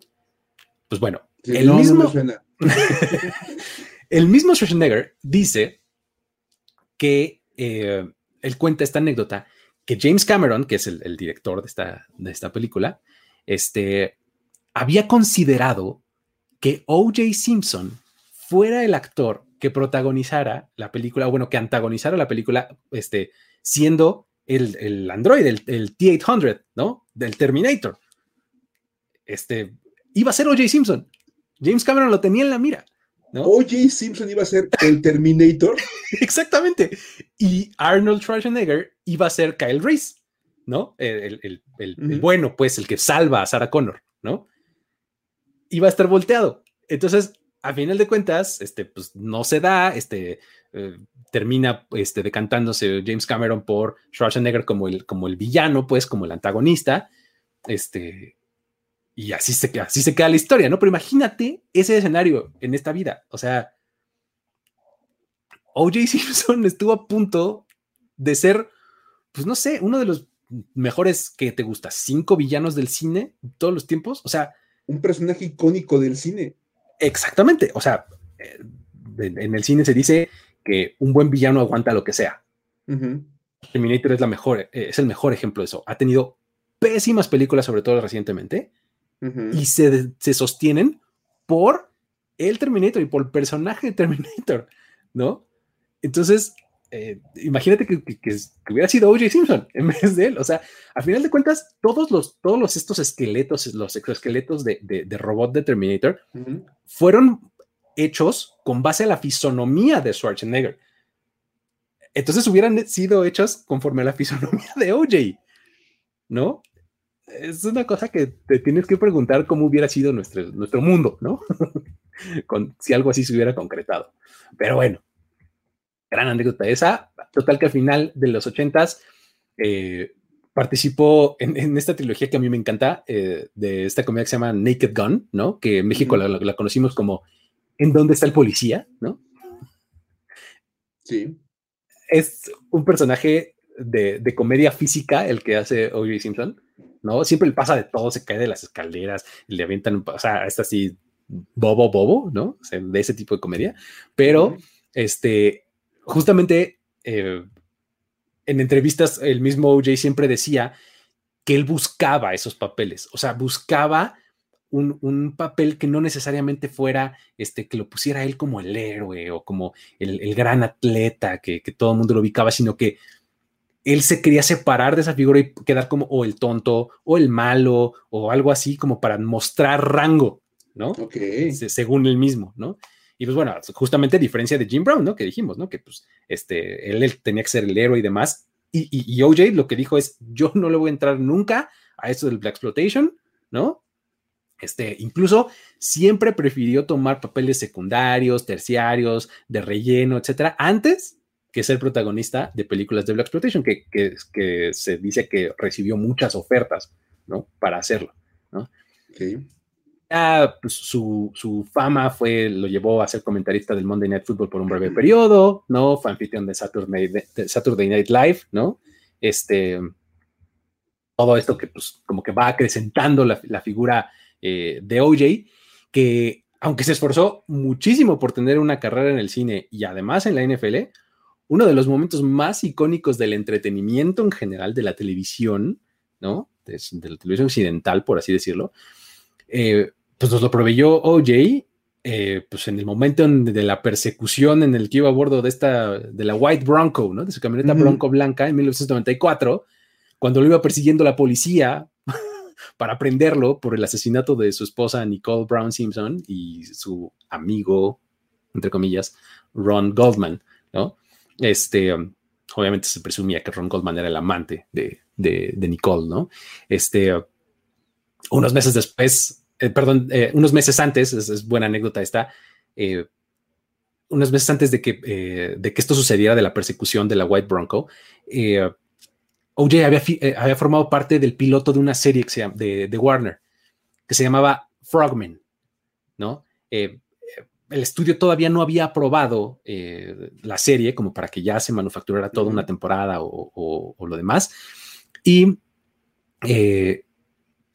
Pues bueno, el, mismo, el mismo Schwarzenegger dice que eh, él cuenta esta anécdota que James Cameron, que es el, director de esta, de esta película, este, había considerado que O.J. Simpson fuera el actor que protagonizara la película, o bueno, que antagonizara la película, este, siendo el, el Android, el, T-800, ¿no? Del Terminator. Este, iba a ser O.J. Simpson. James Cameron lo tenía en la mira. ¿no? O.J. Simpson iba a ser el Terminator. Exactamente. Y Arnold Schwarzenegger iba a ser Kyle Reese, ¿no? El, el, bueno, pues, el que salva a Sarah Connor, ¿no? Iba a estar volteado. Entonces, a final de cuentas, este, pues no se da, este, eh, termina este, decantándose James Cameron por Schwarzenegger como el, como el villano, pues, como el antagonista, este, y así se, así se queda la historia, ¿no? Pero imagínate ese escenario en esta vida, o sea, O.J. Simpson estuvo a punto de ser, pues no sé, uno de los mejores que te gusta, cinco villanos del cine todos los tiempos, o sea... Un personaje icónico del cine. Exactamente, o sea, eh, en el cine se dice que un buen villano aguanta lo que sea. Terminator es, la mejor, eh, es el mejor ejemplo de eso. Ha tenido pésimas películas, sobre todo recientemente, y se, se, sostienen por el Terminator y por el personaje de Terminator, ¿no? Entonces, eh, imagínate que, hubiera sido O.J. Simpson en vez de él. O sea, al final de cuentas, todos los, todos los estos esqueletos, los exoesqueletos de, de, robot de Terminator, fueron hechos con base a la fisonomía de Schwarzenegger. Entonces hubieran sido hechos conforme a la fisonomía de OJ, ¿no? Es una cosa que te tienes que preguntar cómo hubiera sido nuestro, nuestro mundo, ¿no? con, si algo así se hubiera concretado. Pero bueno, gran anécdota esa. Total que al final de los ochentas eh, participó en, esta trilogía que a mí me encanta, eh, de esta comedia que se llama Naked Gun, ¿no? Que en México la, conocimos como ¿En dónde está el policía? ¿No? Sí. Es un personaje de, comedia física el que hace O.J. Simpson, ¿no? Siempre le pasa de todo, se cae de las escaleras, le avientan, o sea, está así bobo, bobo, ¿no? O sea, de ese tipo de comedia. Pero, este, justamente eh, en entrevistas el mismo OJ siempre decía que él buscaba esos papeles, o sea, buscaba un, papel que no necesariamente fuera este, que lo pusiera él como el héroe o como el, gran atleta que, todo el mundo lo ubicaba, sino que él se quería separar de esa figura y quedar como o el tonto o el malo o algo así como para mostrar rango, ¿no? Ok. según él mismo, ¿no? Y pues bueno, justamente a diferencia de Jim Brown, ¿no? Que dijimos, ¿no? Que pues este, él, tenía que ser el héroe y demás. Y, y, OJ lo que dijo es, yo no le voy a entrar nunca a esto del Black Exploitation, ¿no? Este, incluso siempre prefirió tomar papeles secundarios, terciarios, de relleno, etcétera, antes que ser protagonista de películas de Black Exploitation, que, que, se dice que recibió muchas ofertas, ¿no? Para hacerlo, ¿no? Sí. Pues, su, fama fue, lo llevó a ser comentarista del Monday Night Football por un breve periodo, ¿no? Fue de Saturday, Night Live, ¿no? Este, todo esto que pues como que va acrecentando la, figura eh, de OJ, que aunque se esforzó muchísimo por tener una carrera en el cine y además en la NFL, uno de los momentos más icónicos del entretenimiento en general de la televisión, ¿no? De, la televisión occidental, por así decirlo, eh, pues nos lo proveyó OJ, eh, pues en el momento de la persecución en el que iba a bordo de esta, de la White Bronco, ¿no? De su camioneta Bronco blanca en 1994, cuando lo iba persiguiendo la policía para prenderlo por el asesinato de su esposa Nicole Brown Simpson y su amigo, entre comillas, Ron Goldman, ¿no? Este, obviamente se presumía que Ron Goldman era el amante de, Nicole, ¿no? Este, unos meses después, eh, perdón, eh, unos meses antes, es, buena anécdota esta, eh, unos meses antes de que, de que esto sucediera de la persecución de la White Bronco, OJ había, formado parte del piloto de una serie de, de, Warner que se llamaba Frogman, ¿no? el estudio todavía no había aprobado la serie como para que ya se manufacturara toda una temporada o, lo demás. Y eh,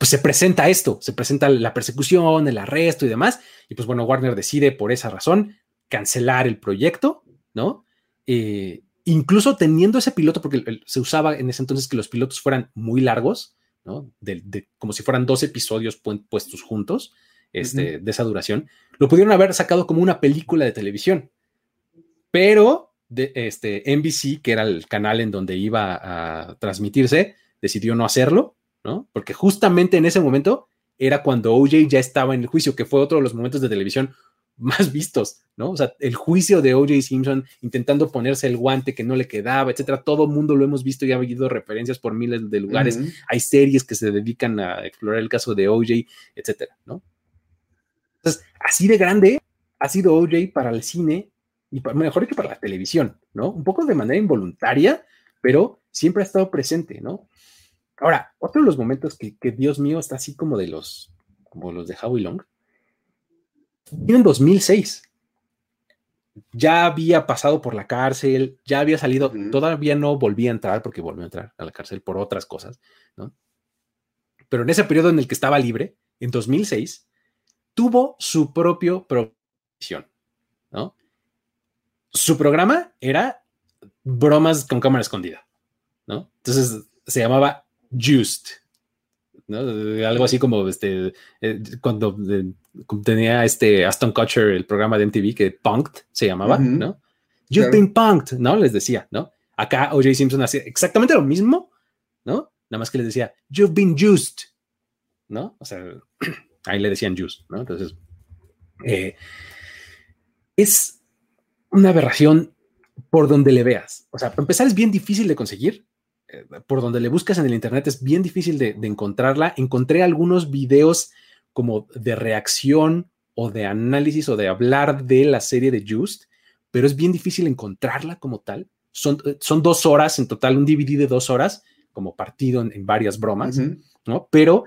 pues se presenta esto, se presenta la persecución, el arresto y demás. Y pues bueno, Warner decide por esa razón cancelar el proyecto, ¿no? Eh, incluso teniendo ese piloto, porque se usaba en ese entonces que los pilotos fueran muy largos, ¿no? De, como si fueran dos episodios puestos juntos este, de esa duración, lo pudieron haber sacado como una película de televisión, pero de, este, NBC, que era el canal en donde iba a transmitirse, decidió no hacerlo, ¿no? Porque justamente en ese momento era cuando OJ ya estaba en el juicio, que fue otro de los momentos de televisión más vistos, ¿no? O sea, el juicio de OJ Simpson intentando ponerse el guante que no le quedaba, etcétera. Todo el mundo lo hemos visto y ha habido referencias por miles de lugares. Hay series que se dedican a explorar el caso de OJ, etcétera, ¿no? Entonces, así de grande ha sido OJ para el cine y mejor que para la televisión, ¿no? Un poco de manera involuntaria, pero siempre ha estado presente, ¿no? Ahora, otro de los momentos que, Dios mío, está así como de los, como los de Howie Long, en 2006. Ya había pasado por la cárcel, ya había salido, todavía no volvía a entrar porque volvió a entrar a la cárcel por otras cosas, ¿no? Pero en ese periodo en el que estaba libre, en 2006, tuvo su propio programación, ¿no? Su programa era bromas con cámara escondida, ¿no? Entonces se llamaba Just, ¿no? Algo así como este, eh, cuando tenía este Aston Kutcher el programa de MTV que Punked se llamaba, ¿no? You've been punked, ¿no? Les decía, ¿no? Acá OJ Simpson hacía exactamente lo mismo, ¿no? Nada más que les decía, You've been used, ¿no? O sea, Ahí le decían juice, ¿no? Entonces, eh, es una aberración por donde le veas. O sea, para empezar es bien difícil de conseguir. Eh, por donde le buscas en el Internet es bien difícil de, encontrarla. Encontré algunos videos como de reacción o de análisis o de hablar de la serie de Just, pero es bien difícil encontrarla como tal. Son, son dos horas en total, un DVD de dos horas, como partido en, varias bromas, ¿no? Pero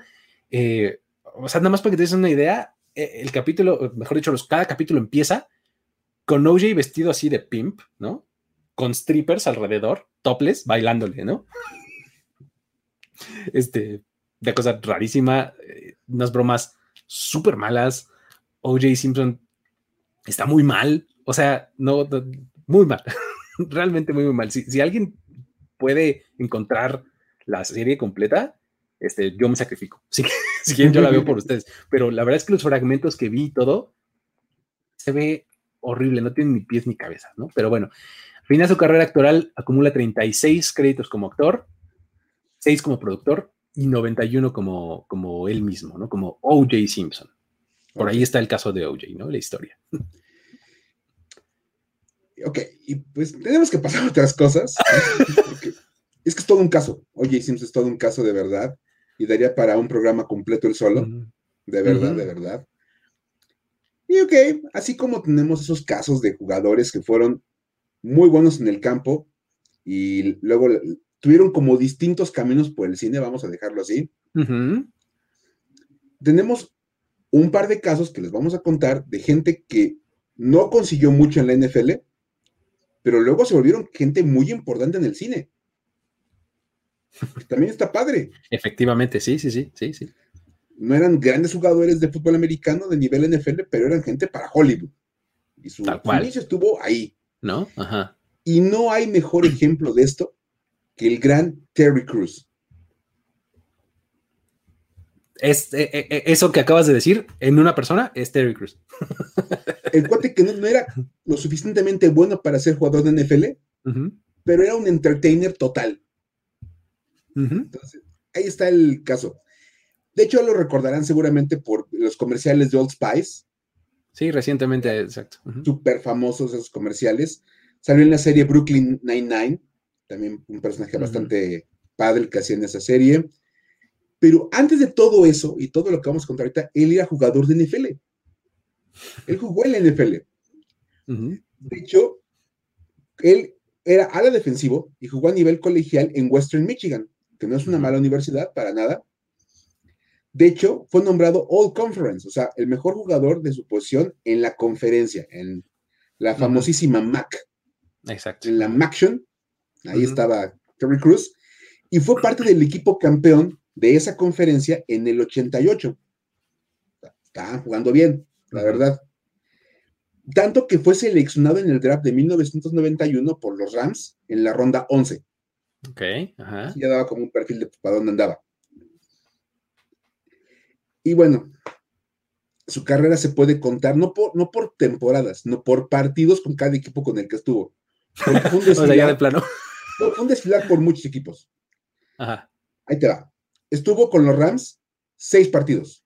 eh, o sea, nada más para que te des una idea, eh, el capítulo, mejor dicho, los, cada capítulo empieza con OJ vestido así de pimp, ¿no? Con strippers alrededor, topless, bailándole, ¿no? Este, de cosa rarísima, eh, unas bromas súper malas. OJ Simpson está muy mal, o sea, no, muy mal, realmente muy, muy mal. Si, si alguien puede encontrar la serie completa, este, yo me sacrifico. Si, si quieren, yo la veo por ustedes. Pero la verdad es que los fragmentos que vi y todo se ve horrible, no tiene ni pies ni cabeza, ¿no? Pero bueno, fin de su carrera actoral acumula 36 créditos como actor, 6 como productor y 91 como, como él mismo, ¿no? Como O.J. Simpson. Por ahí está el caso de O.J., ¿no? La historia. Ok, y pues tenemos que pasar a otras cosas. es que es todo un caso. O.J. Simpson es todo un caso de verdad y daría para un programa completo el solo, de verdad, de verdad. Y ok, así como tenemos esos casos de jugadores que fueron muy buenos en el campo y luego tuvieron como distintos caminos por el cine, vamos a dejarlo así. Tenemos un par de casos que les vamos a contar de gente que no consiguió mucho en la NFL, pero luego se volvieron gente muy importante en el cine. También está padre. Efectivamente, sí, sí, sí, sí, sí. No eran grandes jugadores de fútbol americano de nivel NFL, pero eran gente para Hollywood. Y su, inicio estuvo ahí. ¿No? Ajá. Y no hay mejor ejemplo de esto que el gran Terry Cruz. Es, eh, eh, eso que acabas de decir en una persona es Terry Cruz. El cuate que no, era lo suficientemente bueno para ser jugador de NFL, pero era un entertainer total. Entonces, ahí está el caso. De hecho, lo recordarán seguramente por los comerciales de Old Spice. Sí, recientemente, exacto. Súper famosos esos comerciales. Salió en la serie Brooklyn Nine-Nine, también un personaje bastante padre que hacía en esa serie. Pero antes de todo eso y todo lo que vamos a contar ahorita, él era jugador de NFL. Él jugó en la NFL. De hecho, él era ala defensivo y jugó a nivel colegial en Western Michigan, que no es una mala universidad para nada. De hecho, fue nombrado All Conference, o sea, el mejor jugador de su posición en la conferencia, en la famosísima MAC. Exacto. En la MACtion, ahí estaba Terry Cruz, y fue parte del equipo campeón de esa conferencia en el 88. Estaban jugando bien, la verdad. Tanto que fue seleccionado en el draft de 1991 por los Rams en la ronda 11. Ok, ajá. Ya daba como un perfil de para dónde andaba. Y bueno, su carrera se puede contar no por, no por temporadas, no por partidos con cada equipo con el que estuvo. Fue un desfilar, o sea, ya de plano. Fue un desfilar por muchos equipos. Ajá. Ahí te va. Estuvo con los Rams seis partidos.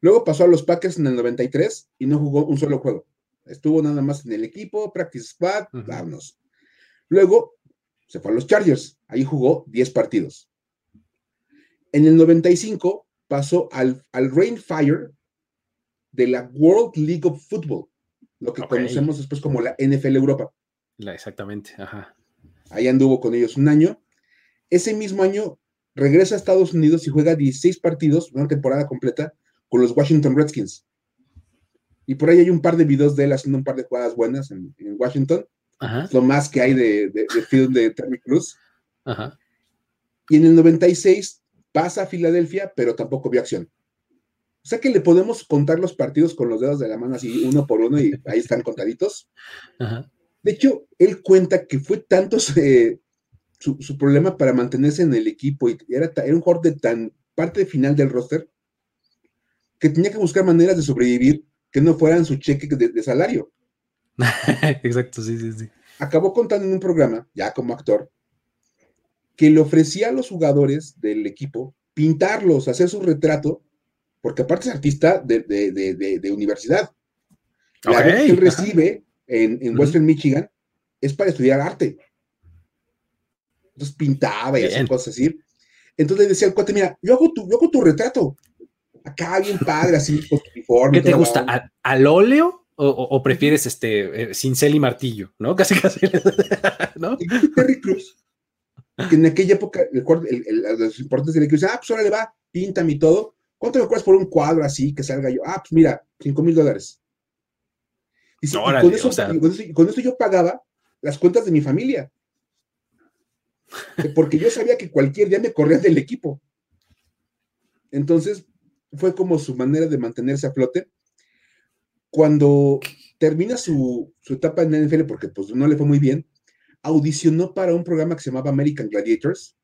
Luego pasó a los Packers en el 93 y no jugó un solo juego. Estuvo nada más en el equipo, practice squad, vámonos. Luego se fue a los Chargers. Ahí jugó 10 partidos. En el 95 pasó al, al Rainfire de la World League of Football, lo que conocemos después como la NFL Europa. La, exactamente, ajá. Ahí anduvo con ellos un año. Ese mismo año regresa a Estados Unidos y juega 16 partidos, una temporada completa, con los Washington Redskins. Y por ahí hay un par de videos de él haciendo un par de jugadas buenas en, Washington. Ajá. lo más que hay de, de, de film de Terry Cruz. Ajá. Y en el 96 pasa a Filadelfia, pero tampoco vio acción. O sea que le podemos contar los partidos con los dedos de la mano así uno por uno y ahí están contaditos. De hecho, él cuenta que fue tanto su, problema para mantenerse en el equipo y era, un jugador de tan parte final del roster que tenía que buscar maneras de sobrevivir que no fueran su cheque de, de salario. Exacto, sí, sí, sí. Acabó contando en un programa, ya como actor, que le ofrecía a los jugadores del equipo pintarlos, hacer su retrato, porque aparte es artista de, universidad. La que él recibe en, Western Michigan es para estudiar arte. Entonces pintaba y hacía cosas así. Entonces le decía al cuate, mira, yo hago tu, yo hago tu retrato. Acá bien padre, así, con tu uniforme. ¿Qué te gusta? ¿Al, óleo? O, prefieres este eh, cincel y martillo, ¿no? Casi casi. ¿no? Terry Cruz en aquella época, el, el, los importantes del equipo dicen, ah, pues ahora le va, píntame y todo. ¿Cuánto me cuesta por un cuadro así que salga yo? Ah, pues mira, 5 mil dólares. Y, con, eso, con, eso, yo pagaba las cuentas de mi familia. Porque yo sabía que cualquier día me corría del equipo. Entonces, fue como su manera de mantenerse a flote. Cuando termina su, su etapa en la NFL, porque pues no le fue muy bien, audicionó para un programa que se llamaba American Gladiators.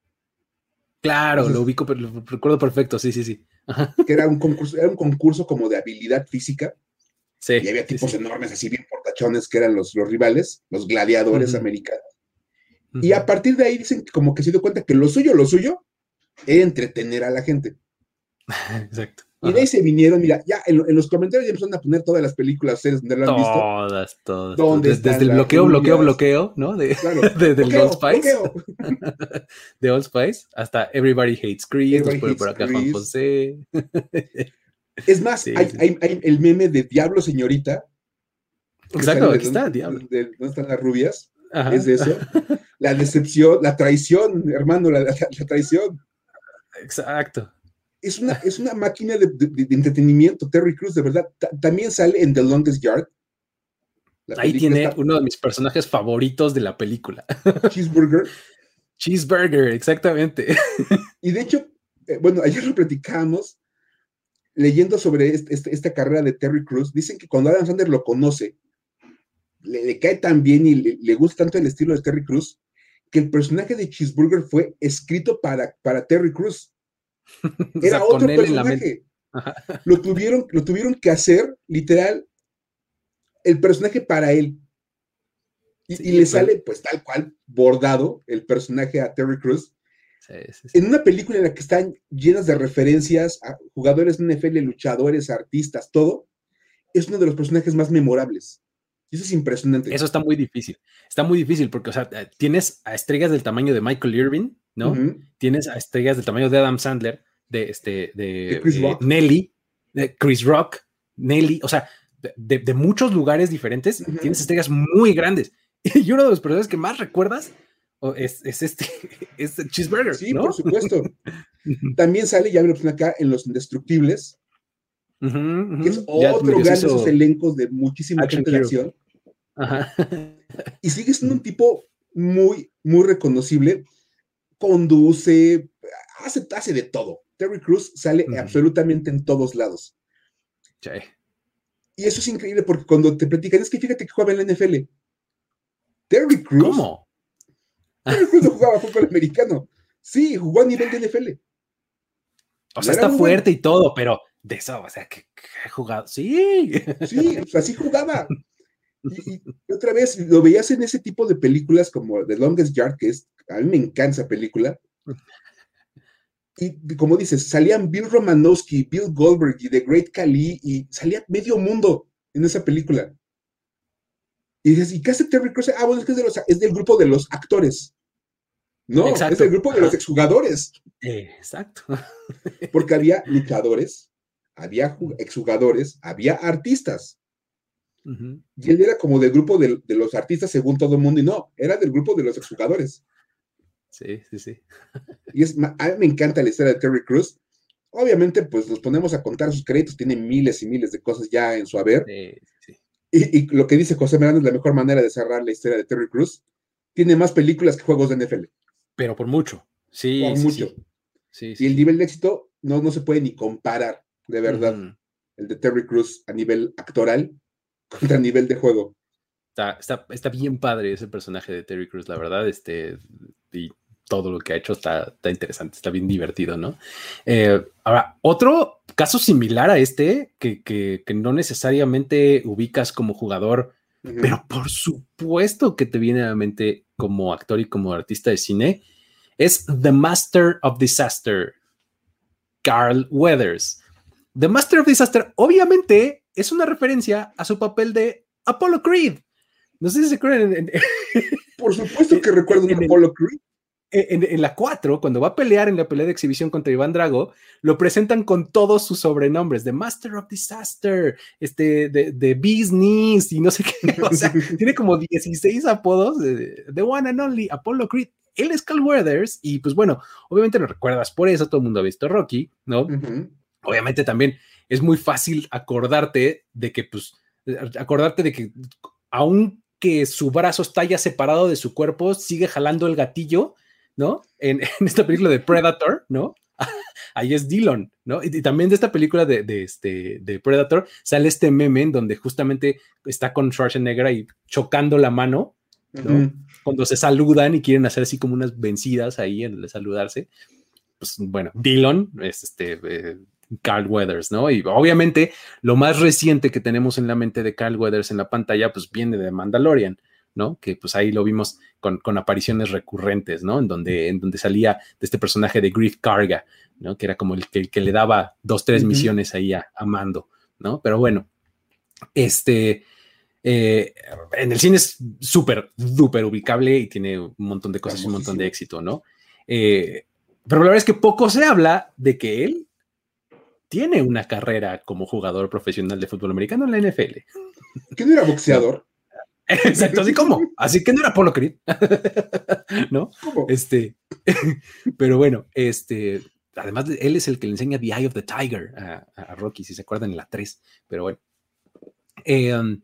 Claro, lo ubico, pero lo recuerdo perfecto, sí, sí, sí. Que era un concurso, era un concurso como de habilidad física. Sí. Y había tipos enormes, así bien portachones, que eran los, los rivales, los gladiadores americanos. Y a partir de ahí dicen que como que se dio cuenta que lo suyo, lo suyo, era entretener a la gente. Exacto. Y de ahí se vinieron, mira, ya en, los comentarios ya empezaron a poner todas las películas, series donde lo han visto. Todas, todas. Desde, el bloqueo, bloqueo, bloqueo, ¿no? De, claro. de, del Old Spice. de Old Spice hasta Everybody Hates Chris, por acá Juan José. Es más, hay, hay, hay, el meme de Diablo Señorita. Exacto, aquí está, Diablo. ¿Dónde están las rubias? Es de eso. La decepción, la traición, hermano, la, la traición. Exacto es una, es una máquina de, entretenimiento, Terry Cruz, de verdad. también sale en The Longest Yard. Ahí tiene uno de mis personajes favoritos de la película. Cheeseburger. Cheeseburger, exactamente. Y de hecho, eh, bueno, ayer lo platicamos, leyendo sobre esta carrera de Terry Cruz, dicen que cuando Adam Sandler lo conoce, le, cae tan bien y le, gusta tanto el estilo de Terry Cruz que el personaje de Cheeseburger fue escrito para, para Terry Cruz. Era otro personaje. Lo tuvieron, lo tuvieron que hacer, literal, el personaje para él. Y, le sale, pues tal cual, bordado el personaje a Terry Cruz. en una película en la que están llenas de referencias a jugadores de NFL, luchadores, artistas, todo, es uno de los personajes más memorables. Y eso es impresionante. Eso está muy difícil. Está muy difícil porque, o sea, tienes a estrellas del tamaño de Michael Irving, ¿no? Tienes a estrellas del tamaño de Adam Sandler, de, este, de, eh, Nelly, de Chris Rock, Nelly, o sea, de, muchos lugares diferentes, tienes estrellas muy grandes. Y uno de los personajes que más recuerdas es, este, es Cheeseburger. Sí, por supuesto. También sale, ya lo acá, en Los Indestructibles, que es otro gran de esos elencos de muchísima gente de acción. Y sigue siendo un tipo muy, muy reconocible. Conduce, hace, hace de todo. Terry Cruz sale absolutamente en todos lados. Y eso es increíble porque cuando te platican, es que fíjate que juega en la NFL. Terry Cruz. ¿Cómo? Terry Cruz no jugaba fútbol americano. Sí, jugó a nivel de NFL. O sea, está fuerte y todo, pero de eso, o sea, que, ha jugado. Sí. Sí, así jugaba. Y, otra vez lo veías en ese tipo de películas como The Longest Yard, que es, a mí me encanta esa película. Y como dices, salían Bill Romanowski, Bill Goldberg y The Great Khali, y salía medio mundo en esa película. Y dices, ¿y qué hace Terry Crews? Ah, bueno, es que es, de los, es del grupo de los actores. No, es del grupo de los exjugadores. Exacto. Porque había luchadores, había exjugadores, había artistas. Y él era como del grupo de, los artistas según todo el mundo, y no, era del grupo de los exjugadores. Sí, sí, sí. Y es, a mí me encanta la historia de Terry Cruz. Obviamente, pues nos ponemos a contar sus créditos, tiene miles y miles de cosas ya en su haber. Y, lo que dice José Miranda es la mejor manera de cerrar la historia de Terry Cruz. Tiene más películas que juegos de NFL. Pero por mucho. Sí. Por mucho. Sí. y el nivel de éxito no, no se puede ni comparar, de verdad. El de Terry Cruz a nivel actoral contra nivel de juego. Está, está, bien padre ese personaje de Terry Cruz, la verdad. Este, y todo lo que ha hecho está, está interesante, está bien divertido, ¿no? Eh, ahora, otro caso similar a este, que, que, no necesariamente ubicas como jugador, pero por supuesto que te viene a la mente como actor y como artista de cine, es The Master of Disaster, Carl Weathers. The Master of Disaster, obviamente, es una referencia a su papel de Apollo Creed. No sé si se acuerdan. Por supuesto que recuerdo a Apollo Creed en, la 4, cuando va a pelear en la pelea de exhibición contra Iván Drago, lo presentan con todos sus sobrenombres, de Master of Disaster, este, de, de Business y no sé qué, o sea, tiene como 16 apodos, de, The One and Only, Apollo Creed, él es Cal Weathers, y pues bueno, obviamente lo recuerdas por eso, todo el mundo ha visto Rocky, ¿no? Obviamente también es muy fácil acordarte de que, pues, acordarte de que aunque su brazo está ya separado de su cuerpo, sigue jalando el gatillo ¿no? En, esta película de Predator, ¿no? Ahí es Dillon, ¿no? Y, también de esta película de, este, de Predator sale este meme en donde justamente está con Schwarzenegger ahí chocando la mano, ¿no? Cuando se saludan y quieren hacer así como unas vencidas ahí en el de saludarse. Pues bueno, Dillon es este eh, Carl Weathers, ¿no? Y obviamente lo más reciente que tenemos en la mente de Carl Weathers en la pantalla, pues viene de Mandalorian, ¿no? Que pues ahí lo vimos con, apariciones recurrentes, ¿no? En donde, en donde salía de este personaje de Grief Carga, ¿no? Que era como el que, que le daba dos, tres misiones ahí a, Mando, ¿no? Pero bueno, este, eh, en el cine es súper, súper ubicable y tiene un montón de cosas y un montón de éxito, ¿no? Eh, pero la verdad es que poco se habla de que él tiene una carrera como jugador profesional de fútbol americano en la NFL. ¿Que no era boxeador? Exacto, así como, así que no era Polo Creed, ¿no? Este, pero bueno, este, además él es el que le enseña The Eye of the Tiger a, Rocky, si se acuerdan en la 3, pero bueno. Eh, um,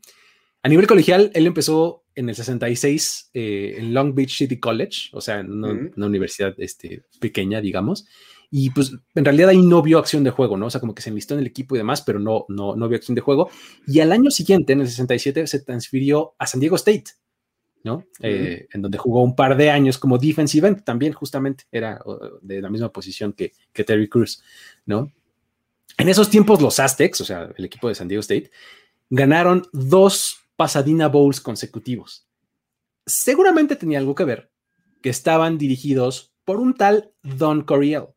a nivel colegial, él empezó en el 66 eh, en Long Beach City College, o sea, en una, universidad este, pequeña, digamos, y pues en realidad ahí no vio acción de juego, ¿no? O sea, como que se enlistó en el equipo y demás, pero no, no, no vio acción de juego. Y al año siguiente, en el 67, se transfirió a San Diego State, ¿no? Eh, en donde jugó un par de años como defensive end, también justamente era de la misma posición que, que Terry Cruz, ¿no? En esos tiempos los Aztecs, o sea, el equipo de San Diego State, ganaron dos Pasadena Bowls consecutivos. Seguramente tenía algo que ver que estaban dirigidos por un tal Don Coriel,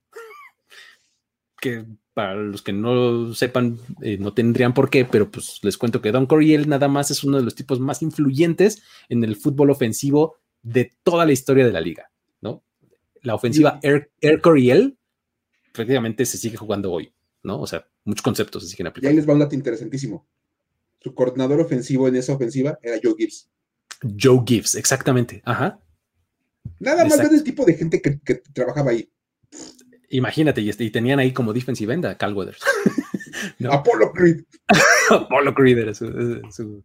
que para los que no sepan, eh, no tendrían por qué, pero pues les cuento que Don Coriel nada más es uno de los tipos más influyentes en el fútbol ofensivo de toda la historia de la liga, ¿no? La ofensiva Air, Air Coriel prácticamente se sigue jugando hoy, ¿no? O sea, muchos conceptos se siguen aplicando. Y ahí les va un dato interesantísimo. Su coordinador ofensivo en esa ofensiva era Joe Gibbs. Joe Gibbs, exactamente. Ajá. Nada más del tipo de gente que, que trabajaba ahí. Imagínate, y, y, tenían ahí como defensive end a Cal Weathers. ¿No? Apollo Creed. Apollo Creed era su, su,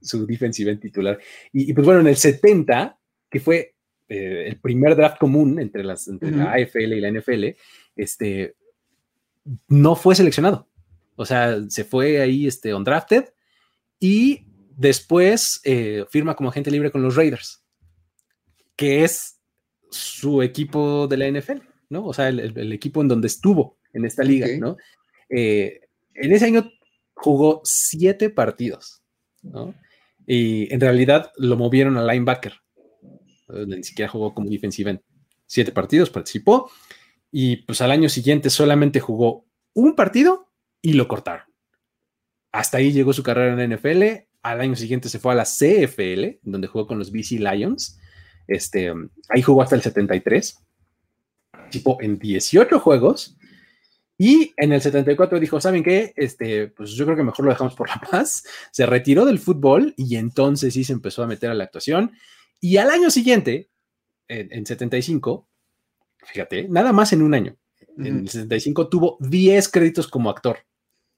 su defensive end titular. Y, y, pues bueno, en el 70, que fue eh, el primer draft común entre, las, entre uh -huh. la AFL y la NFL, este, no fue seleccionado. O sea, se fue ahí este, undrafted y después eh, firma como agente libre con los Raiders, que es su equipo de la NFL. ¿No? O sea, el, el, equipo en donde estuvo en esta liga, okay. ¿no? Eh, en ese año jugó siete partidos, ¿no? Y en realidad lo movieron a linebacker. Ni siquiera jugó como defensive end. Siete partidos participó y pues al año siguiente solamente jugó un partido y lo cortaron. Hasta ahí llegó su carrera en la NFL. Al año siguiente se fue a la CFL, donde jugó con los BC Lions. Este, ahí jugó hasta el 73 participó en 18 juegos y en el 74 dijo, ¿saben qué? Este, pues yo creo que mejor lo dejamos por la paz. Se retiró del fútbol y entonces sí se empezó a meter a la actuación. Y al año siguiente, en, en 75, fíjate, nada más en un año, -huh. en el 75 tuvo 10 créditos como actor,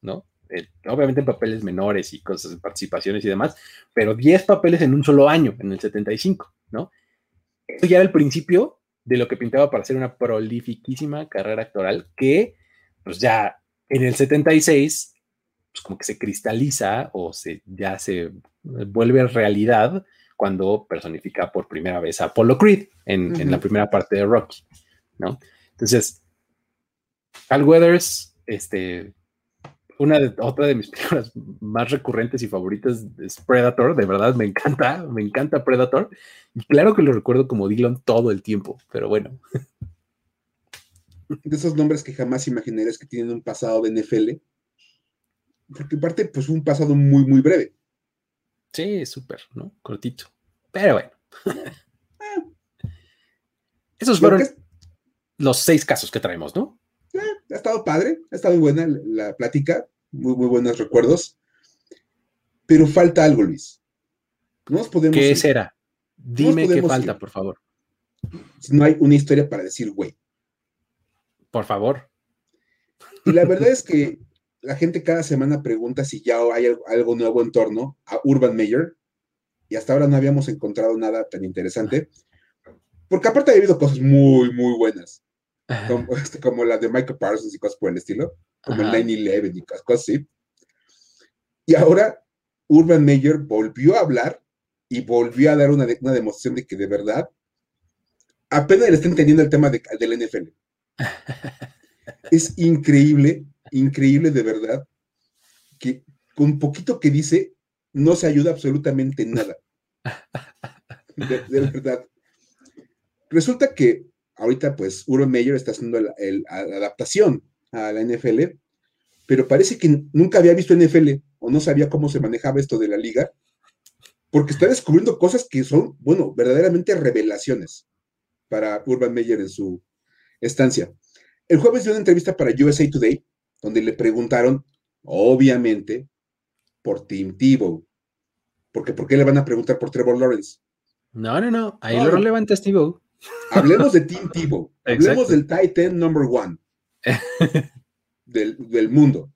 ¿no? Eh, obviamente en papeles menores y cosas, participaciones y demás, pero 10 papeles en un solo año, en el 75, ¿no? Eso ya era el principio de lo que pintaba para hacer una prolifiquísima carrera actoral que, pues ya en el 76, pues como que se cristaliza o se, ya se vuelve realidad cuando personifica por primera vez a Apollo Creed en, uh -huh. en la primera parte de Rocky, ¿no? Entonces, Al Weathers, este, una de, otra de mis películas más recurrentes y favoritas es Predator, de verdad me encanta, me encanta Predator. Y claro que lo recuerdo como Dillon todo el tiempo, pero bueno. De esos nombres que jamás imaginarías que tienen un pasado de NFL. Porque aparte, pues un pasado muy, muy breve. Sí, súper, ¿no? Cortito. Pero bueno. Esos fueron los seis casos que traemos, ¿no? Ha estado padre, ha estado buena la plática, muy, muy buenos recuerdos. Pero falta algo, Luis. No nos podemos. ¿Qué ir. será? Dime qué falta, ir. por favor. Si no hay una historia para decir, güey. Por favor. Y la verdad es que la gente cada semana pregunta si ya hay algo nuevo en torno a Urban Meyer. Y hasta ahora no habíamos encontrado nada tan interesante. Porque aparte ha habido cosas muy, muy buenas como, este, como, la de Michael Parsons y cosas por el estilo, como Ajá. el 9-11 y cosas así. Y ahora Urban Meyer volvió a hablar y volvió a dar una, una demostración de que de verdad apenas le está entendiendo el tema de, del NFL. es increíble, increíble de verdad, que con poquito que dice no se ayuda absolutamente nada. De, de verdad. Resulta que ahorita pues Urban Meyer está haciendo la, adaptación a la NFL, pero parece que nunca había visto NFL o no sabía cómo se manejaba esto de la liga, porque está descubriendo cosas que son, bueno, verdaderamente revelaciones para Urban Meyer en su estancia. El jueves dio una entrevista para USA Today, donde le preguntaron, obviamente, por Tim Tebow. Porque ¿por qué le van a preguntar por Trevor Lawrence? No, no, no, ahí no, lo relevante es Tebow. Hablemos de Tim Tebow. Hablemos del Titan number one del, del, mundo.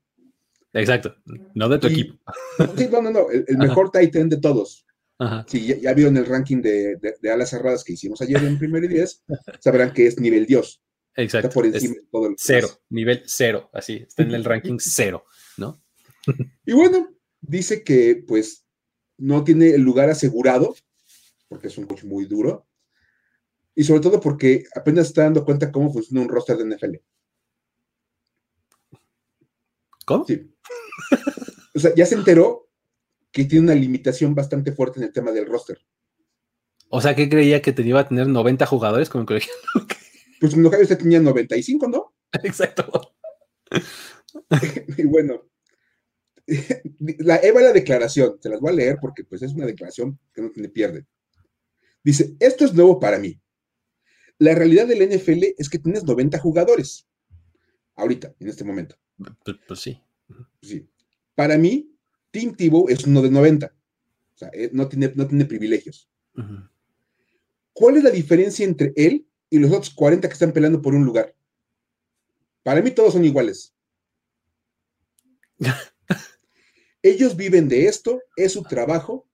Exacto. No de tu y, equipo. Sí, no, no, no. El, el mejor Titan de todos. Ajá. Si ya, ya, vieron el ranking de, de, de, alas cerradas que hicimos ayer en primer y diez, sabrán que es nivel Dios. Exacto. Está por encima Es de todo el cero, nivel cero, así, está en el ranking cero, ¿no? Y bueno, dice que pues no tiene el lugar asegurado, porque es un coach muy duro, y sobre todo porque apenas está dando cuenta cómo funciona un roster de NFL. ¿Cómo? Sí. O sea, ya se enteró que tiene una limitación bastante fuerte en el tema del roster. O sea, que creía que te iba a tener 90 jugadores como que Pues en Ohio usted tenía 95, ¿no? Exacto. y bueno, la Eva la declaración, se las voy a leer porque pues es una declaración que no tiene pierde. Dice, esto es nuevo para mí. La realidad del NFL es que tienes 90 jugadores. Ahorita, en este momento. Pues, pues sí. Sí. Para mí, Tim Tebow es uno de 90. O sea, eh, no tiene, no tiene privilegios. ¿Cuál es la diferencia entre él y los otros 40 que están peleando por un lugar? Para mí todos son iguales. Ellos viven de esto, es su trabajo,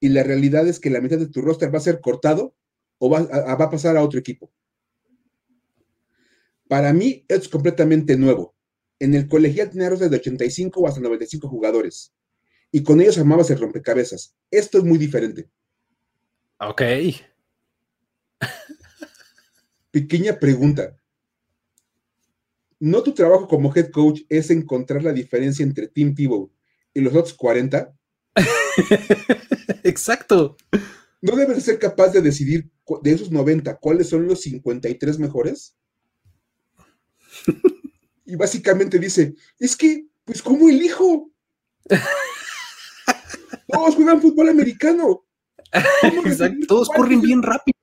y la realidad es que la mitad de tu roster va a ser cortado o va a, va a pasar a otro equipo. Para mí es completamente nuevo. En el colegial tenía roster de 85 o hasta 95 jugadores, y con ellos armabas el rompecabezas. Esto es muy diferente. Ok. Pequeña pregunta. ¿No tu trabajo como head coach es encontrar la diferencia entre Tim Tebow y los otros 40? Exacto. ¿No debes ser capaz de decidir de esos 90 cuáles son los 53 mejores? Y básicamente dice, es que, pues, ¿cómo elijo? Todos juegan fútbol americano. ¿Cómo Exacto. decidir Todos corren bien rápido.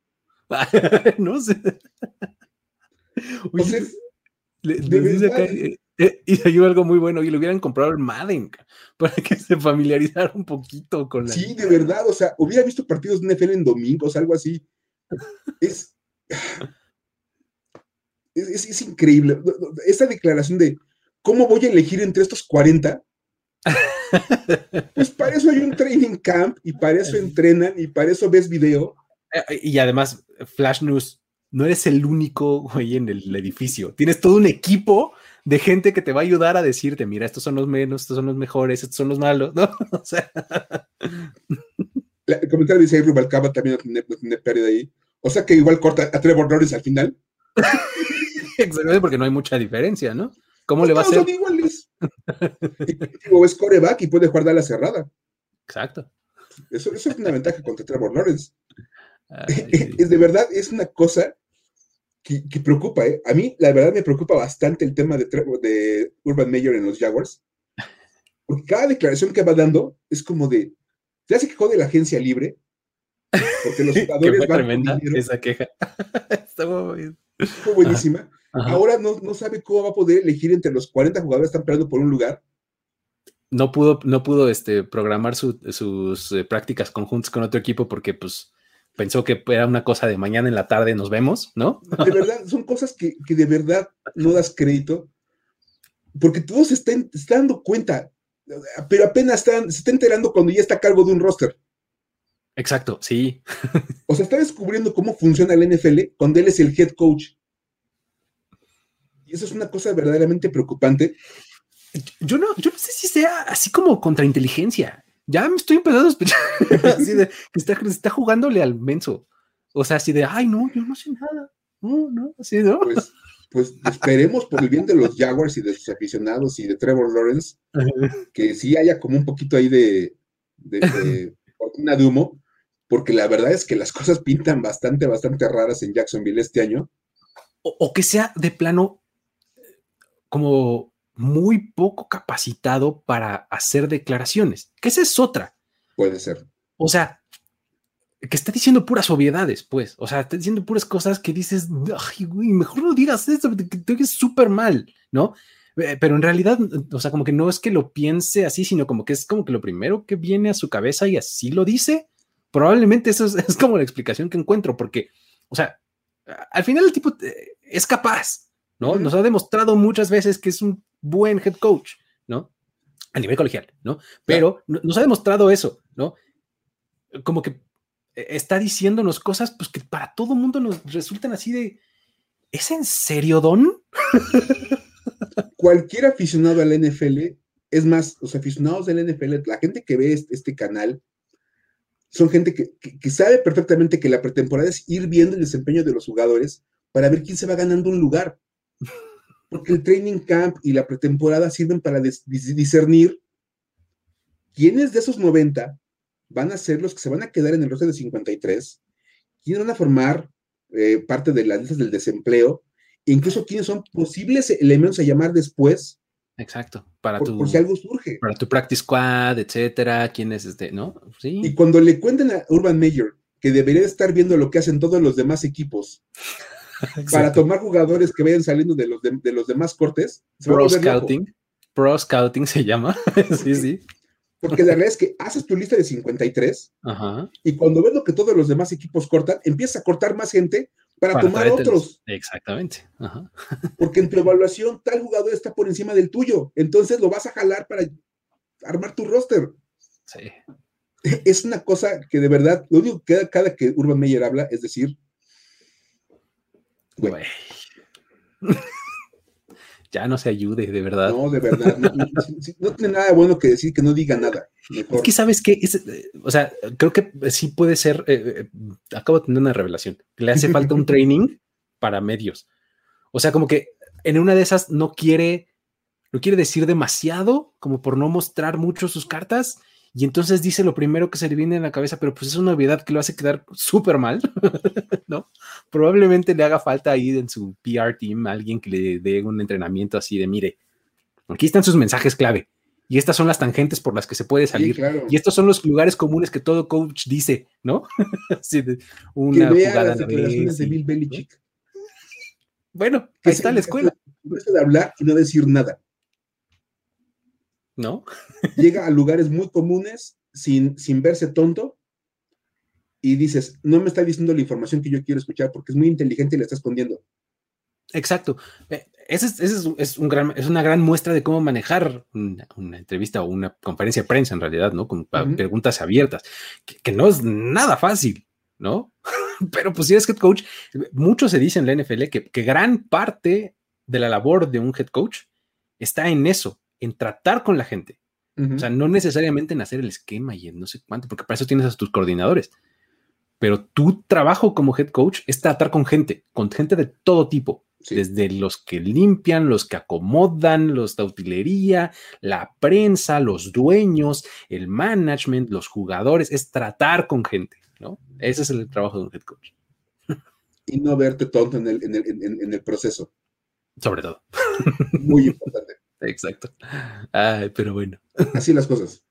no sé. O sea, Le- De les dice acá, verdad. eh, eh, y algo muy bueno. Y le hubieran comprado el Madden para que se familiarizara un poquito con la. Sí, de verdad, o sea, hubiera visto partidos de NFL en domingos, algo así. Es, es, es- increíble. Esta declaración de cómo voy a elegir entre estos 40, pues para eso hay un training camp y para eso entrenan y para eso ves video. Eh, Y además, Flash News, no eres el único güey en el edificio. Tienes todo un equipo de gente que te va a ayudar a decirte, mira, estos son los menos, estos son los mejores, estos son los malos, ¿no? O sea, La- el comentario dice Rubalcaba también no tiene, pérdida ahí. O sea que igual corta a Trevor Lawrence al final. exactamente porque no hay mucha diferencia, ¿no? ¿Cómo le va a hacer? son iguales. Digo, es coreback y puede jugar a la cerrada. Exacto. Eso, eso es una ventaja contra Trevor Lawrence. Ay, sí. es de verdad, es una cosa que, que preocupa, ¿eh? A mí, la verdad, me preocupa bastante el tema de, de Urban Meyer en los Jaguars. Porque cada declaración que va dando es como de, ya se quejó de la agencia libre, porque los que jugadores fue van tremenda esa queja. Estuvo muy- fue buenísima. Ajá. Ahora no, no sabe cómo va a poder elegir entre los 40 jugadores que están peleando por un lugar. no pudo, no pudo este, programar su- sus eh, prácticas conjuntas con otro equipo porque pues pensó que era una cosa de mañana en la tarde nos vemos, ¿no? De verdad, son cosas que, que de verdad no das crédito, porque todos se están, se están dando cuenta, pero apenas están, se está enterando cuando ya está a cargo de un roster. Exacto, sí. O sea, está descubriendo cómo funciona el NFL cuando él es el head coach. Y eso es una cosa verdaderamente preocupante. Yo no, yo no sé si sea así como contrainteligencia. Ya me estoy empezando a sospechar así de que está, está jugándole al menso. O sea, así de, ay, no, yo no sé nada. No, no, así, ¿no? Pues, pues esperemos por el bien de los Jaguars y de sus aficionados y de Trevor Lawrence, que sí haya como un poquito ahí de, de, de cortina de humo, porque la verdad es que las cosas pintan bastante, bastante raras en Jacksonville este año. O, o que sea de plano eh, como muy poco capacitado para hacer declaraciones, que esa es otra. Puede ser. O sea, que está diciendo puras obviedades, pues. O sea, está diciendo puras cosas que dices, ay, güey, mejor no digas eso, que te oyes súper mal, ¿no? Eh, Pero en realidad, o sea, como que no es que lo piense así, sino como que es como que lo primero que viene a su cabeza y así lo dice. Probablemente eso es, es como la explicación que encuentro, porque, o sea, al final el tipo eh, es capaz, ¿no? Nos ha demostrado muchas veces que es un buen head coach, ¿no? A nivel colegial, ¿no? Pero no- nos ha demostrado eso, ¿no? Como que está diciéndonos cosas pues que para todo mundo nos resultan así de ¿Es en serio, Don? Cualquier aficionado al NFL, es más, los aficionados del NFL, la gente que ve este, este canal, son gente que, que, sabe perfectamente que la pretemporada es ir viendo el desempeño de los jugadores para ver quién se va ganando un lugar. Porque el training camp y la pretemporada sirven para discernir quiénes de esos 90 van a ser los que se van a quedar en el roster de 53, quiénes van a formar eh, parte de las listas del desempleo, e incluso quiénes son posibles elementos a llamar después. Exacto, para por, tu, por si algo surge. Para tu practice squad, etcétera, quién es este, ¿no? Sí. Y cuando le cuenten a Urban Meyer que debería estar viendo lo que hacen todos los demás equipos para tomar jugadores que vayan saliendo de los, de, los demás cortes. Pro Scouting. Pro Scouting se llama. sí, sí. Porque la realidad es que haces tu lista de 53 y cuando ves lo que todos los demás equipos cortan, empiezas a cortar más gente para, tomar otros. Exactamente. Porque en tu evaluación tal jugador está por encima del tuyo. Entonces lo vas a jalar para armar tu roster. Sí. Es una cosa que de verdad, lo único que cada, cada que Urban Meyer habla es decir, güey. Ya no se ayude, de verdad. No, de verdad. No, tiene nada bueno que decir, que no diga nada. Es que sabes que, o sea, creo que sí puede ser, eh, eh, acabo de tener una revelación, le hace falta un training para medios. O sea, como que en una de esas no quiere, no quiere decir demasiado, como por no mostrar mucho sus cartas, y entonces dice lo primero que se le viene en la cabeza, pero pues es una obviedad que lo hace quedar súper mal, ¿no? Probablemente le haga falta ahí en su PR team alguien que le dé un entrenamiento así de, mire, aquí están sus mensajes clave. Y estas son las tangentes por las que se puede salir. Y estos son los lugares comunes que todo coach dice, ¿no? una jugada las declaraciones de Bill Belichick. Bueno, ahí está la escuela. de hablar y no decir nada. ¿No? Llega a lugares muy comunes sin, sin verse tonto y dices, no me está diciendo la información que yo quiero escuchar porque es muy inteligente y la está escondiendo. Exacto. Eh, esa es, un gran, es una gran muestra de cómo manejar una, entrevista o una conferencia de prensa en realidad, ¿no? Con preguntas abiertas, que, no es nada fácil, ¿no? Pero pues si eres head coach, mucho se dice en la NFL que, que gran parte de la labor de un head coach está en eso, en tratar con la gente. O sea, no necesariamente en hacer el esquema y en no sé cuánto, porque para eso tienes a tus coordinadores. Pero tu trabajo como head coach es tratar con gente, con gente de todo tipo, desde los que limpian, los que acomodan, los de utilería, la prensa, los dueños, el management, los jugadores, es tratar con gente, ¿no? Ese es el trabajo de un head coach. Y no verte tonto en el, en el proceso. Sobre todo. Muy importante. Exacto. Ay, pero bueno. Así las cosas.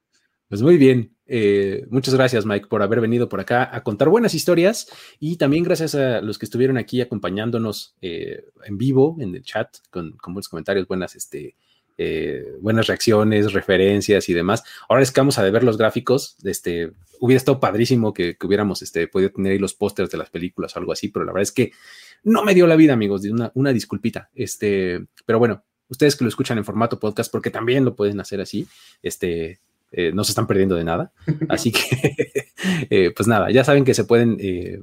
Pues muy bien. Eh, muchas gracias, Mike, por haber venido por acá a contar buenas historias y también gracias a los que estuvieron aquí acompañándonos eh, en vivo en el chat con, con buenos comentarios, buenas, este, eh, buenas reacciones, referencias y demás. Ahora es que vamos a ver los gráficos. Este, hubiera estado padrísimo que, hubiéramos este, podido tener ahí los pósters de las películas o algo así, pero la verdad es que no me dio la vida, amigos. Una, una disculpita. Este, pero bueno, ustedes que lo escuchan en formato podcast, porque también lo pueden hacer así, este, eh, no se están perdiendo de nada. Así que, eh, pues nada, ya saben que se pueden eh,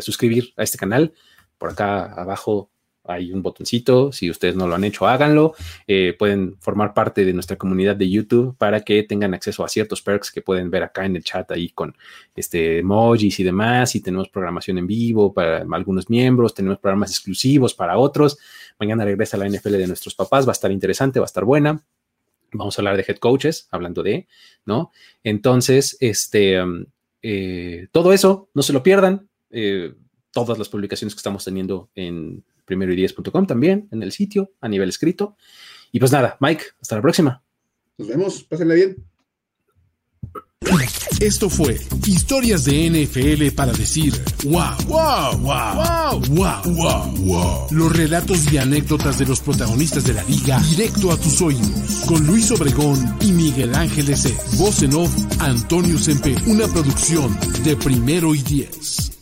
suscribir a este canal. Por acá abajo hay un botoncito, si ustedes no lo han hecho, háganlo. Eh, pueden formar parte de nuestra comunidad de YouTube para que tengan acceso a ciertos perks que pueden ver acá en el chat ahí con este emojis y demás. Y tenemos programación en vivo para algunos miembros, tenemos programas exclusivos para otros. Mañana regresa la NFL de nuestros papás, va a estar interesante, va a estar buena. Vamos a hablar de head coaches, hablando de, ¿no? Entonces, este, um, eh, todo eso, no se lo pierdan. Eh, todas las publicaciones que estamos teniendo en primero y también en el sitio a nivel escrito. Y pues nada, Mike, hasta la próxima. Nos vemos, pásenla bien. Esto fue Historias de NFL para decir wow, wow, wow, wow, wow, wow, Los relatos y anécdotas de los protagonistas de la liga directo a tus oídos. Con Luis Obregón y Miguel Ángeles. Voz en off, Antonio Sempe. Una producción de primero y diez.